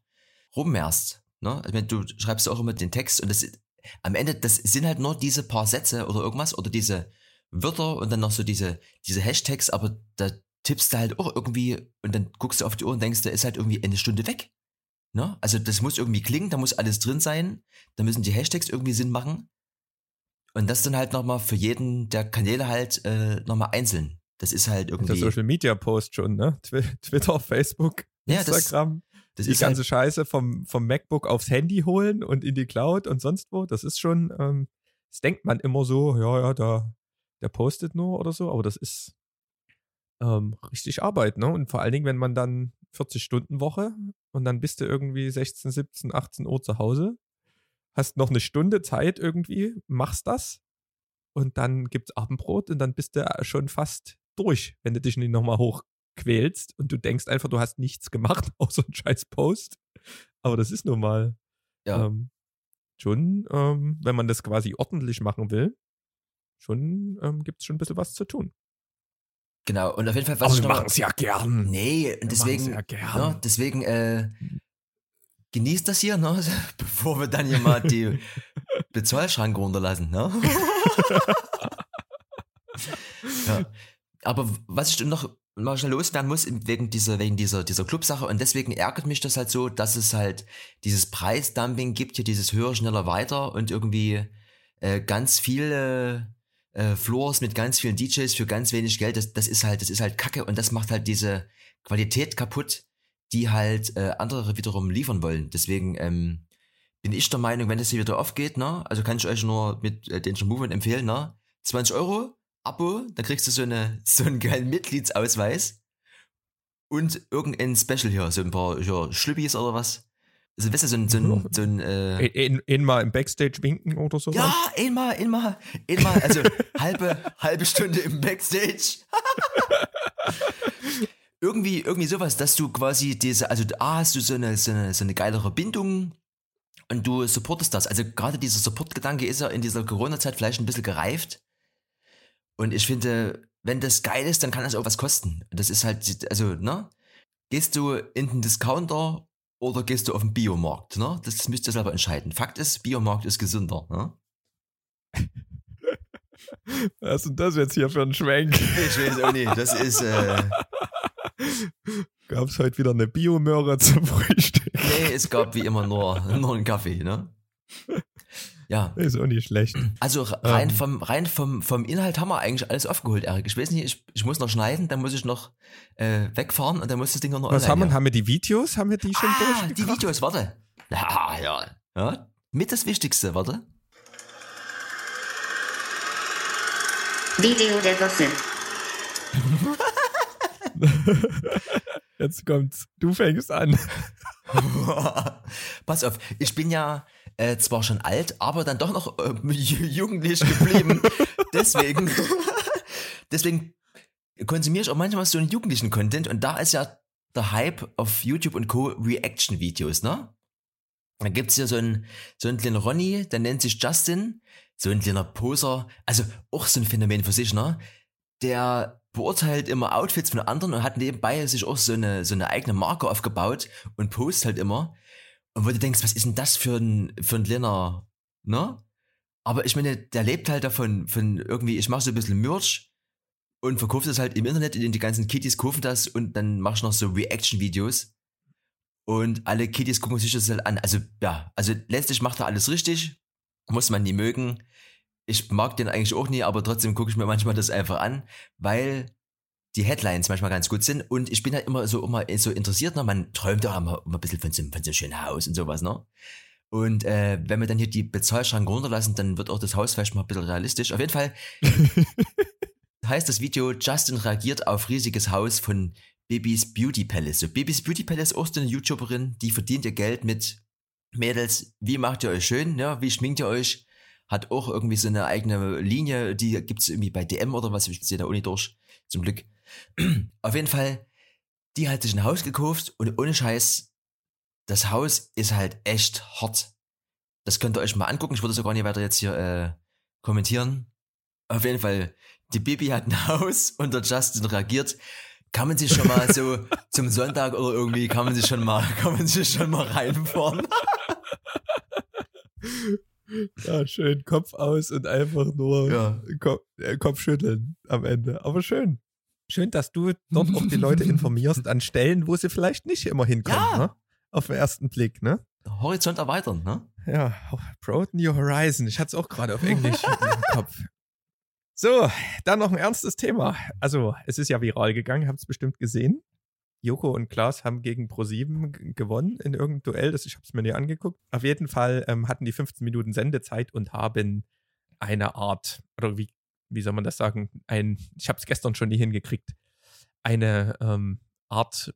rummehrst. Ne? Also du schreibst auch immer den Text und das am Ende, das sind halt nur diese paar Sätze oder irgendwas oder diese Wörter und dann noch so diese, diese Hashtags, aber da tippst du halt auch irgendwie und dann guckst du auf die Uhr und denkst, da ist halt irgendwie eine Stunde weg. Ne? Also das muss irgendwie klingen, da muss alles drin sein, da müssen die Hashtags irgendwie Sinn machen. Und das dann halt nochmal für jeden der Kanäle halt äh, nochmal einzeln. Das ist halt irgendwie. Der Social Media Post schon, ne? Twitter, Facebook, ja, Instagram. Das, das die ganze halt Scheiße vom, vom MacBook aufs Handy holen und in die Cloud und sonst wo. Das ist schon, ähm, das denkt man immer so, ja, ja, da, der postet nur oder so, aber das ist ähm, richtig Arbeit, ne? Und vor allen Dingen, wenn man dann 40-Stunden-Woche und dann bist du irgendwie 16, 17, 18 Uhr zu Hause hast noch eine Stunde Zeit irgendwie, machst das und dann gibt's Abendbrot und dann bist du schon fast durch, wenn du dich nicht nochmal hochquälst und du denkst einfach, du hast nichts gemacht, außer ein scheiß Post. Aber das ist nun mal ja. ähm, schon, ähm, wenn man das quasi ordentlich machen will, schon ähm, gibt es schon ein bisschen was zu tun. Genau, und auf jeden Fall was Aber wir machen es ja gern. Nee, und deswegen, ja gern. Ja, deswegen äh, genießt das hier, ne? bevor wir dann hier mal die Bezahlschranke runterlassen. Ne? ja. Aber was ich noch mal schnell loswerden muss, wegen dieser, wegen dieser, dieser Clubsache, und deswegen ärgert mich das halt so, dass es halt dieses Preisdumping gibt, hier dieses höher, schneller, weiter und irgendwie äh, ganz viele äh, Floors mit ganz vielen DJs für ganz wenig Geld, das, das ist halt, das ist halt Kacke und das macht halt diese Qualität kaputt, die halt äh, andere wiederum liefern wollen. Deswegen ähm, bin ich der Meinung, wenn das hier wieder aufgeht, ne, also kann ich euch nur mit äh, Danger Movement empfehlen, ne, 20 Euro, Abo, dann kriegst du so, eine, so einen geilen Mitgliedsausweis und irgendein Special hier, so ein paar hier, Schlüppis oder was. Also, weißt du, so ein, so ein, so ein äh, einmal im Backstage winken oder so? Ja, einmal, einmal, einmal, also halbe, halbe Stunde im Backstage. irgendwie, irgendwie sowas, dass du quasi diese, also A, hast du so eine, so eine, so eine geilere Bindung und du supportest das. Also gerade dieser Support-Gedanke ist ja in dieser Corona-Zeit vielleicht ein bisschen gereift. Und ich finde, wenn das geil ist, dann kann das auch was kosten. Das ist halt, also, ne? Gehst du in den Discounter oder gehst du auf den Biomarkt, ne? Das müsst ihr selber entscheiden. Fakt ist, Biomarkt ist gesünder, ne? Was ist denn das jetzt hier für ein Schwenk? Ich weiß auch nicht. Das ist, äh, Gab es heute wieder eine Biomöhre zum Frühstück? Nee, es gab wie immer nur, nur einen Kaffee, ne? Ja. Ist auch nicht schlecht. Also rein, ähm. vom, rein vom, vom Inhalt haben wir eigentlich alles aufgeholt, Erik. Ich weiß nicht, ich, ich muss noch schneiden, dann muss ich noch äh, wegfahren und dann muss das Ding noch Was haben wir? Haben wir die Videos? Haben wir die schon ah, die Videos, warte. Ja, ja, ja. Mit das Wichtigste, warte. Video der Woche. Jetzt kommt's. Du fängst an. Pass auf, ich bin ja äh, zwar schon alt, aber dann doch noch äh, jugendlich geblieben. deswegen, deswegen konsumiere ich auch manchmal so einen jugendlichen Content und da ist ja der Hype auf YouTube und Co. Reaction-Videos, ne? Dann gibt's hier so einen, so einen kleinen Ronny, der nennt sich Justin, so ein kleiner Poser, also auch so ein Phänomen für sich, ne? Der beurteilt immer Outfits von anderen und hat nebenbei sich auch so eine, so eine eigene Marke aufgebaut und postet halt immer. Und wo du denkst, was ist denn das für ein, für ein kleiner, ne? Aber ich meine, der lebt halt davon, von irgendwie, ich mache so ein bisschen Merch und verkaufe das halt im Internet, in die ganzen Kitties kaufen das und dann mach ich noch so Reaction-Videos. Und alle Kitties gucken sich das halt an. Also, ja, also letztlich macht er alles richtig. Muss man nie mögen ich mag den eigentlich auch nie, aber trotzdem gucke ich mir manchmal das einfach an, weil die Headlines manchmal ganz gut sind und ich bin halt immer so immer so interessiert, ne? man träumt ja immer, immer ein bisschen von so, von so einem schönen Haus und sowas, ne? Und äh, wenn wir dann hier die Bezahlschranke runterlassen, dann wird auch das Haus vielleicht mal ein bisschen realistisch. Auf jeden Fall heißt das Video, Justin reagiert auf riesiges Haus von Bibis Beauty Palace. So, Bibis Beauty Palace ist auch so eine YouTuberin, die verdient ihr Geld mit Mädels, wie macht ihr euch schön, ne? wie schminkt ihr euch, hat auch irgendwie so eine eigene Linie, die gibt's irgendwie bei DM oder was, ich sehe da Uni durch, zum Glück. Auf jeden Fall, die hat sich ein Haus gekauft und ohne Scheiß, das Haus ist halt echt hart. Das könnt ihr euch mal angucken. Ich würde sogar nicht weiter jetzt hier äh, kommentieren. Auf jeden Fall, die Bibi hat ein Haus und der Justin reagiert. Kann man sich schon mal so zum Sonntag oder irgendwie, kann man sich schon mal, kann man sich schon mal reinfahren. Ja, schön Kopf aus und einfach nur Ja. Kopf, äh, Kopf schütteln am Ende. Aber schön. Schön, dass du dort auch die Leute informierst an Stellen, wo sie vielleicht nicht immer hinkommen, Ja. ne? Auf den ersten Blick, ne? Horizont erweitern, ne? Ja, Broaden Your Horizon. Ich hatte es auch gerade auf Englisch im Kopf. So, dann noch ein ernstes Thema. Also, es ist ja viral gegangen, habt es bestimmt gesehen. Joko und Klaas haben gegen Pro7 g- gewonnen in irgendeinem Duell. Das, ich habe es mir nie angeguckt. Auf jeden Fall ähm, hatten die 15 Minuten Sendezeit und haben eine Art, oder wie, wie soll man das sagen? Ein, ich habe es gestern schon nie hingekriegt, eine ähm, Art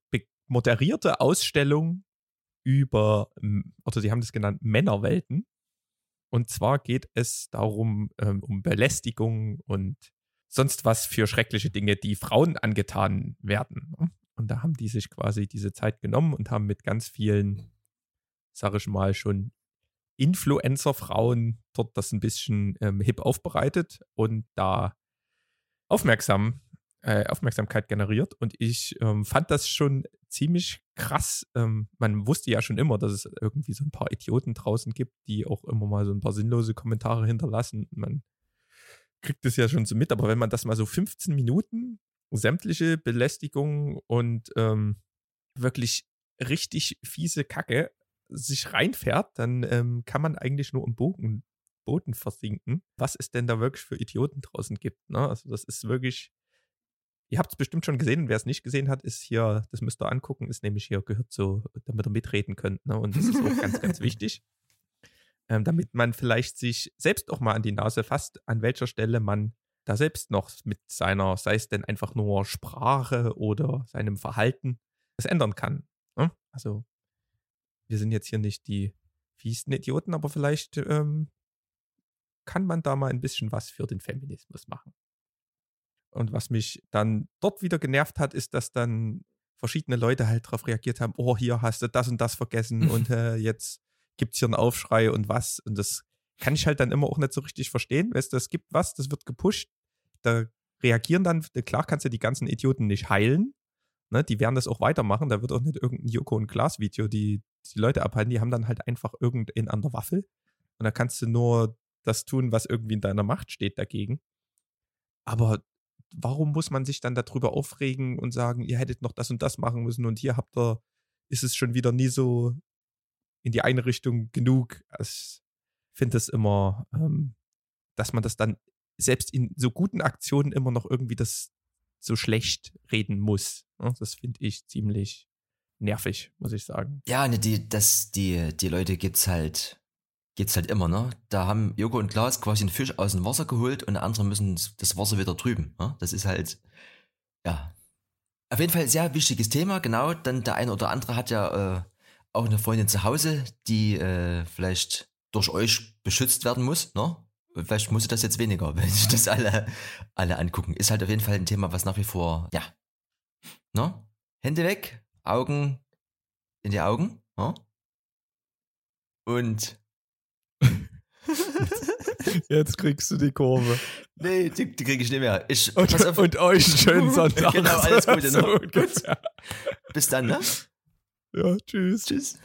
moderierte Ausstellung über, oder sie haben das genannt, Männerwelten. Und zwar geht es darum, ähm, um Belästigung und sonst was für schreckliche Dinge, die Frauen angetan werden. Und da haben die sich quasi diese Zeit genommen und haben mit ganz vielen, sag ich mal, schon Influencer-Frauen dort das ein bisschen ähm, hip aufbereitet und da aufmerksam, äh, Aufmerksamkeit generiert. Und ich ähm, fand das schon ziemlich krass. Ähm, man wusste ja schon immer, dass es irgendwie so ein paar Idioten draußen gibt, die auch immer mal so ein paar sinnlose Kommentare hinterlassen. Man kriegt es ja schon so mit, aber wenn man das mal so 15 Minuten sämtliche Belästigung und ähm, wirklich richtig fiese Kacke sich reinfährt, dann ähm, kann man eigentlich nur im Bogen, Boden versinken, was es denn da wirklich für Idioten draußen gibt. Ne? Also das ist wirklich, ihr habt es bestimmt schon gesehen, wer es nicht gesehen hat, ist hier, das müsst ihr angucken, ist nämlich hier gehört so, damit ihr mitreden könnt. Ne? Und das ist auch ganz, ganz wichtig. Ähm, damit man vielleicht sich selbst auch mal an die Nase fasst, an welcher Stelle man da selbst noch mit seiner, sei es denn einfach nur Sprache oder seinem Verhalten, das ändern kann. Ne? Also, wir sind jetzt hier nicht die fiesten Idioten, aber vielleicht ähm, kann man da mal ein bisschen was für den Feminismus machen. Und was mich dann dort wieder genervt hat, ist, dass dann verschiedene Leute halt darauf reagiert haben, oh, hier hast du das und das vergessen und äh, jetzt gibt es hier einen Aufschrei und was. Und das kann ich halt dann immer auch nicht so richtig verstehen. Weißt du, es gibt was, das wird gepusht, da reagieren dann, klar kannst du die ganzen Idioten nicht heilen, ne, die werden das auch weitermachen, da wird auch nicht irgendein Joko und Glas Video die, die Leute abhalten, die haben dann halt einfach irgendeinen an der Waffel und da kannst du nur das tun, was irgendwie in deiner Macht steht dagegen. Aber warum muss man sich dann darüber aufregen und sagen, ihr hättet noch das und das machen müssen und hier habt ihr, ist es schon wieder nie so in die eine Richtung genug. Ich finde es immer, ähm, dass man das dann selbst in so guten Aktionen immer noch irgendwie das so schlecht reden muss. ne? Das finde ich ziemlich nervig, muss ich sagen. Ja, ne, die, das, die, die Leute gibt's halt, gibt's halt immer, ne? Da haben Joko und Klaas quasi einen Fisch aus dem Wasser geholt und andere müssen das Wasser wieder trüben. Ne? Das ist halt, ja. Auf jeden Fall ein sehr wichtiges Thema, genau. Dann der eine oder andere hat ja äh, auch eine Freundin zu Hause, die äh, vielleicht durch euch beschützt werden muss, ne? Vielleicht muss sie das jetzt weniger, wenn sich das alle, alle angucken. Ist halt auf jeden Fall ein Thema, was nach wie vor, ja. Ne? Hände weg, Augen in die Augen. Ne? Und. Jetzt kriegst du die Kurve. nee, die, die kriege ich nicht mehr. Ich, Und, auf, und euch einen schönen Sonntag. Genau, alles Gute, ne? So ungefähr. bis dann, ne? Ja, tschüss. Tschüss.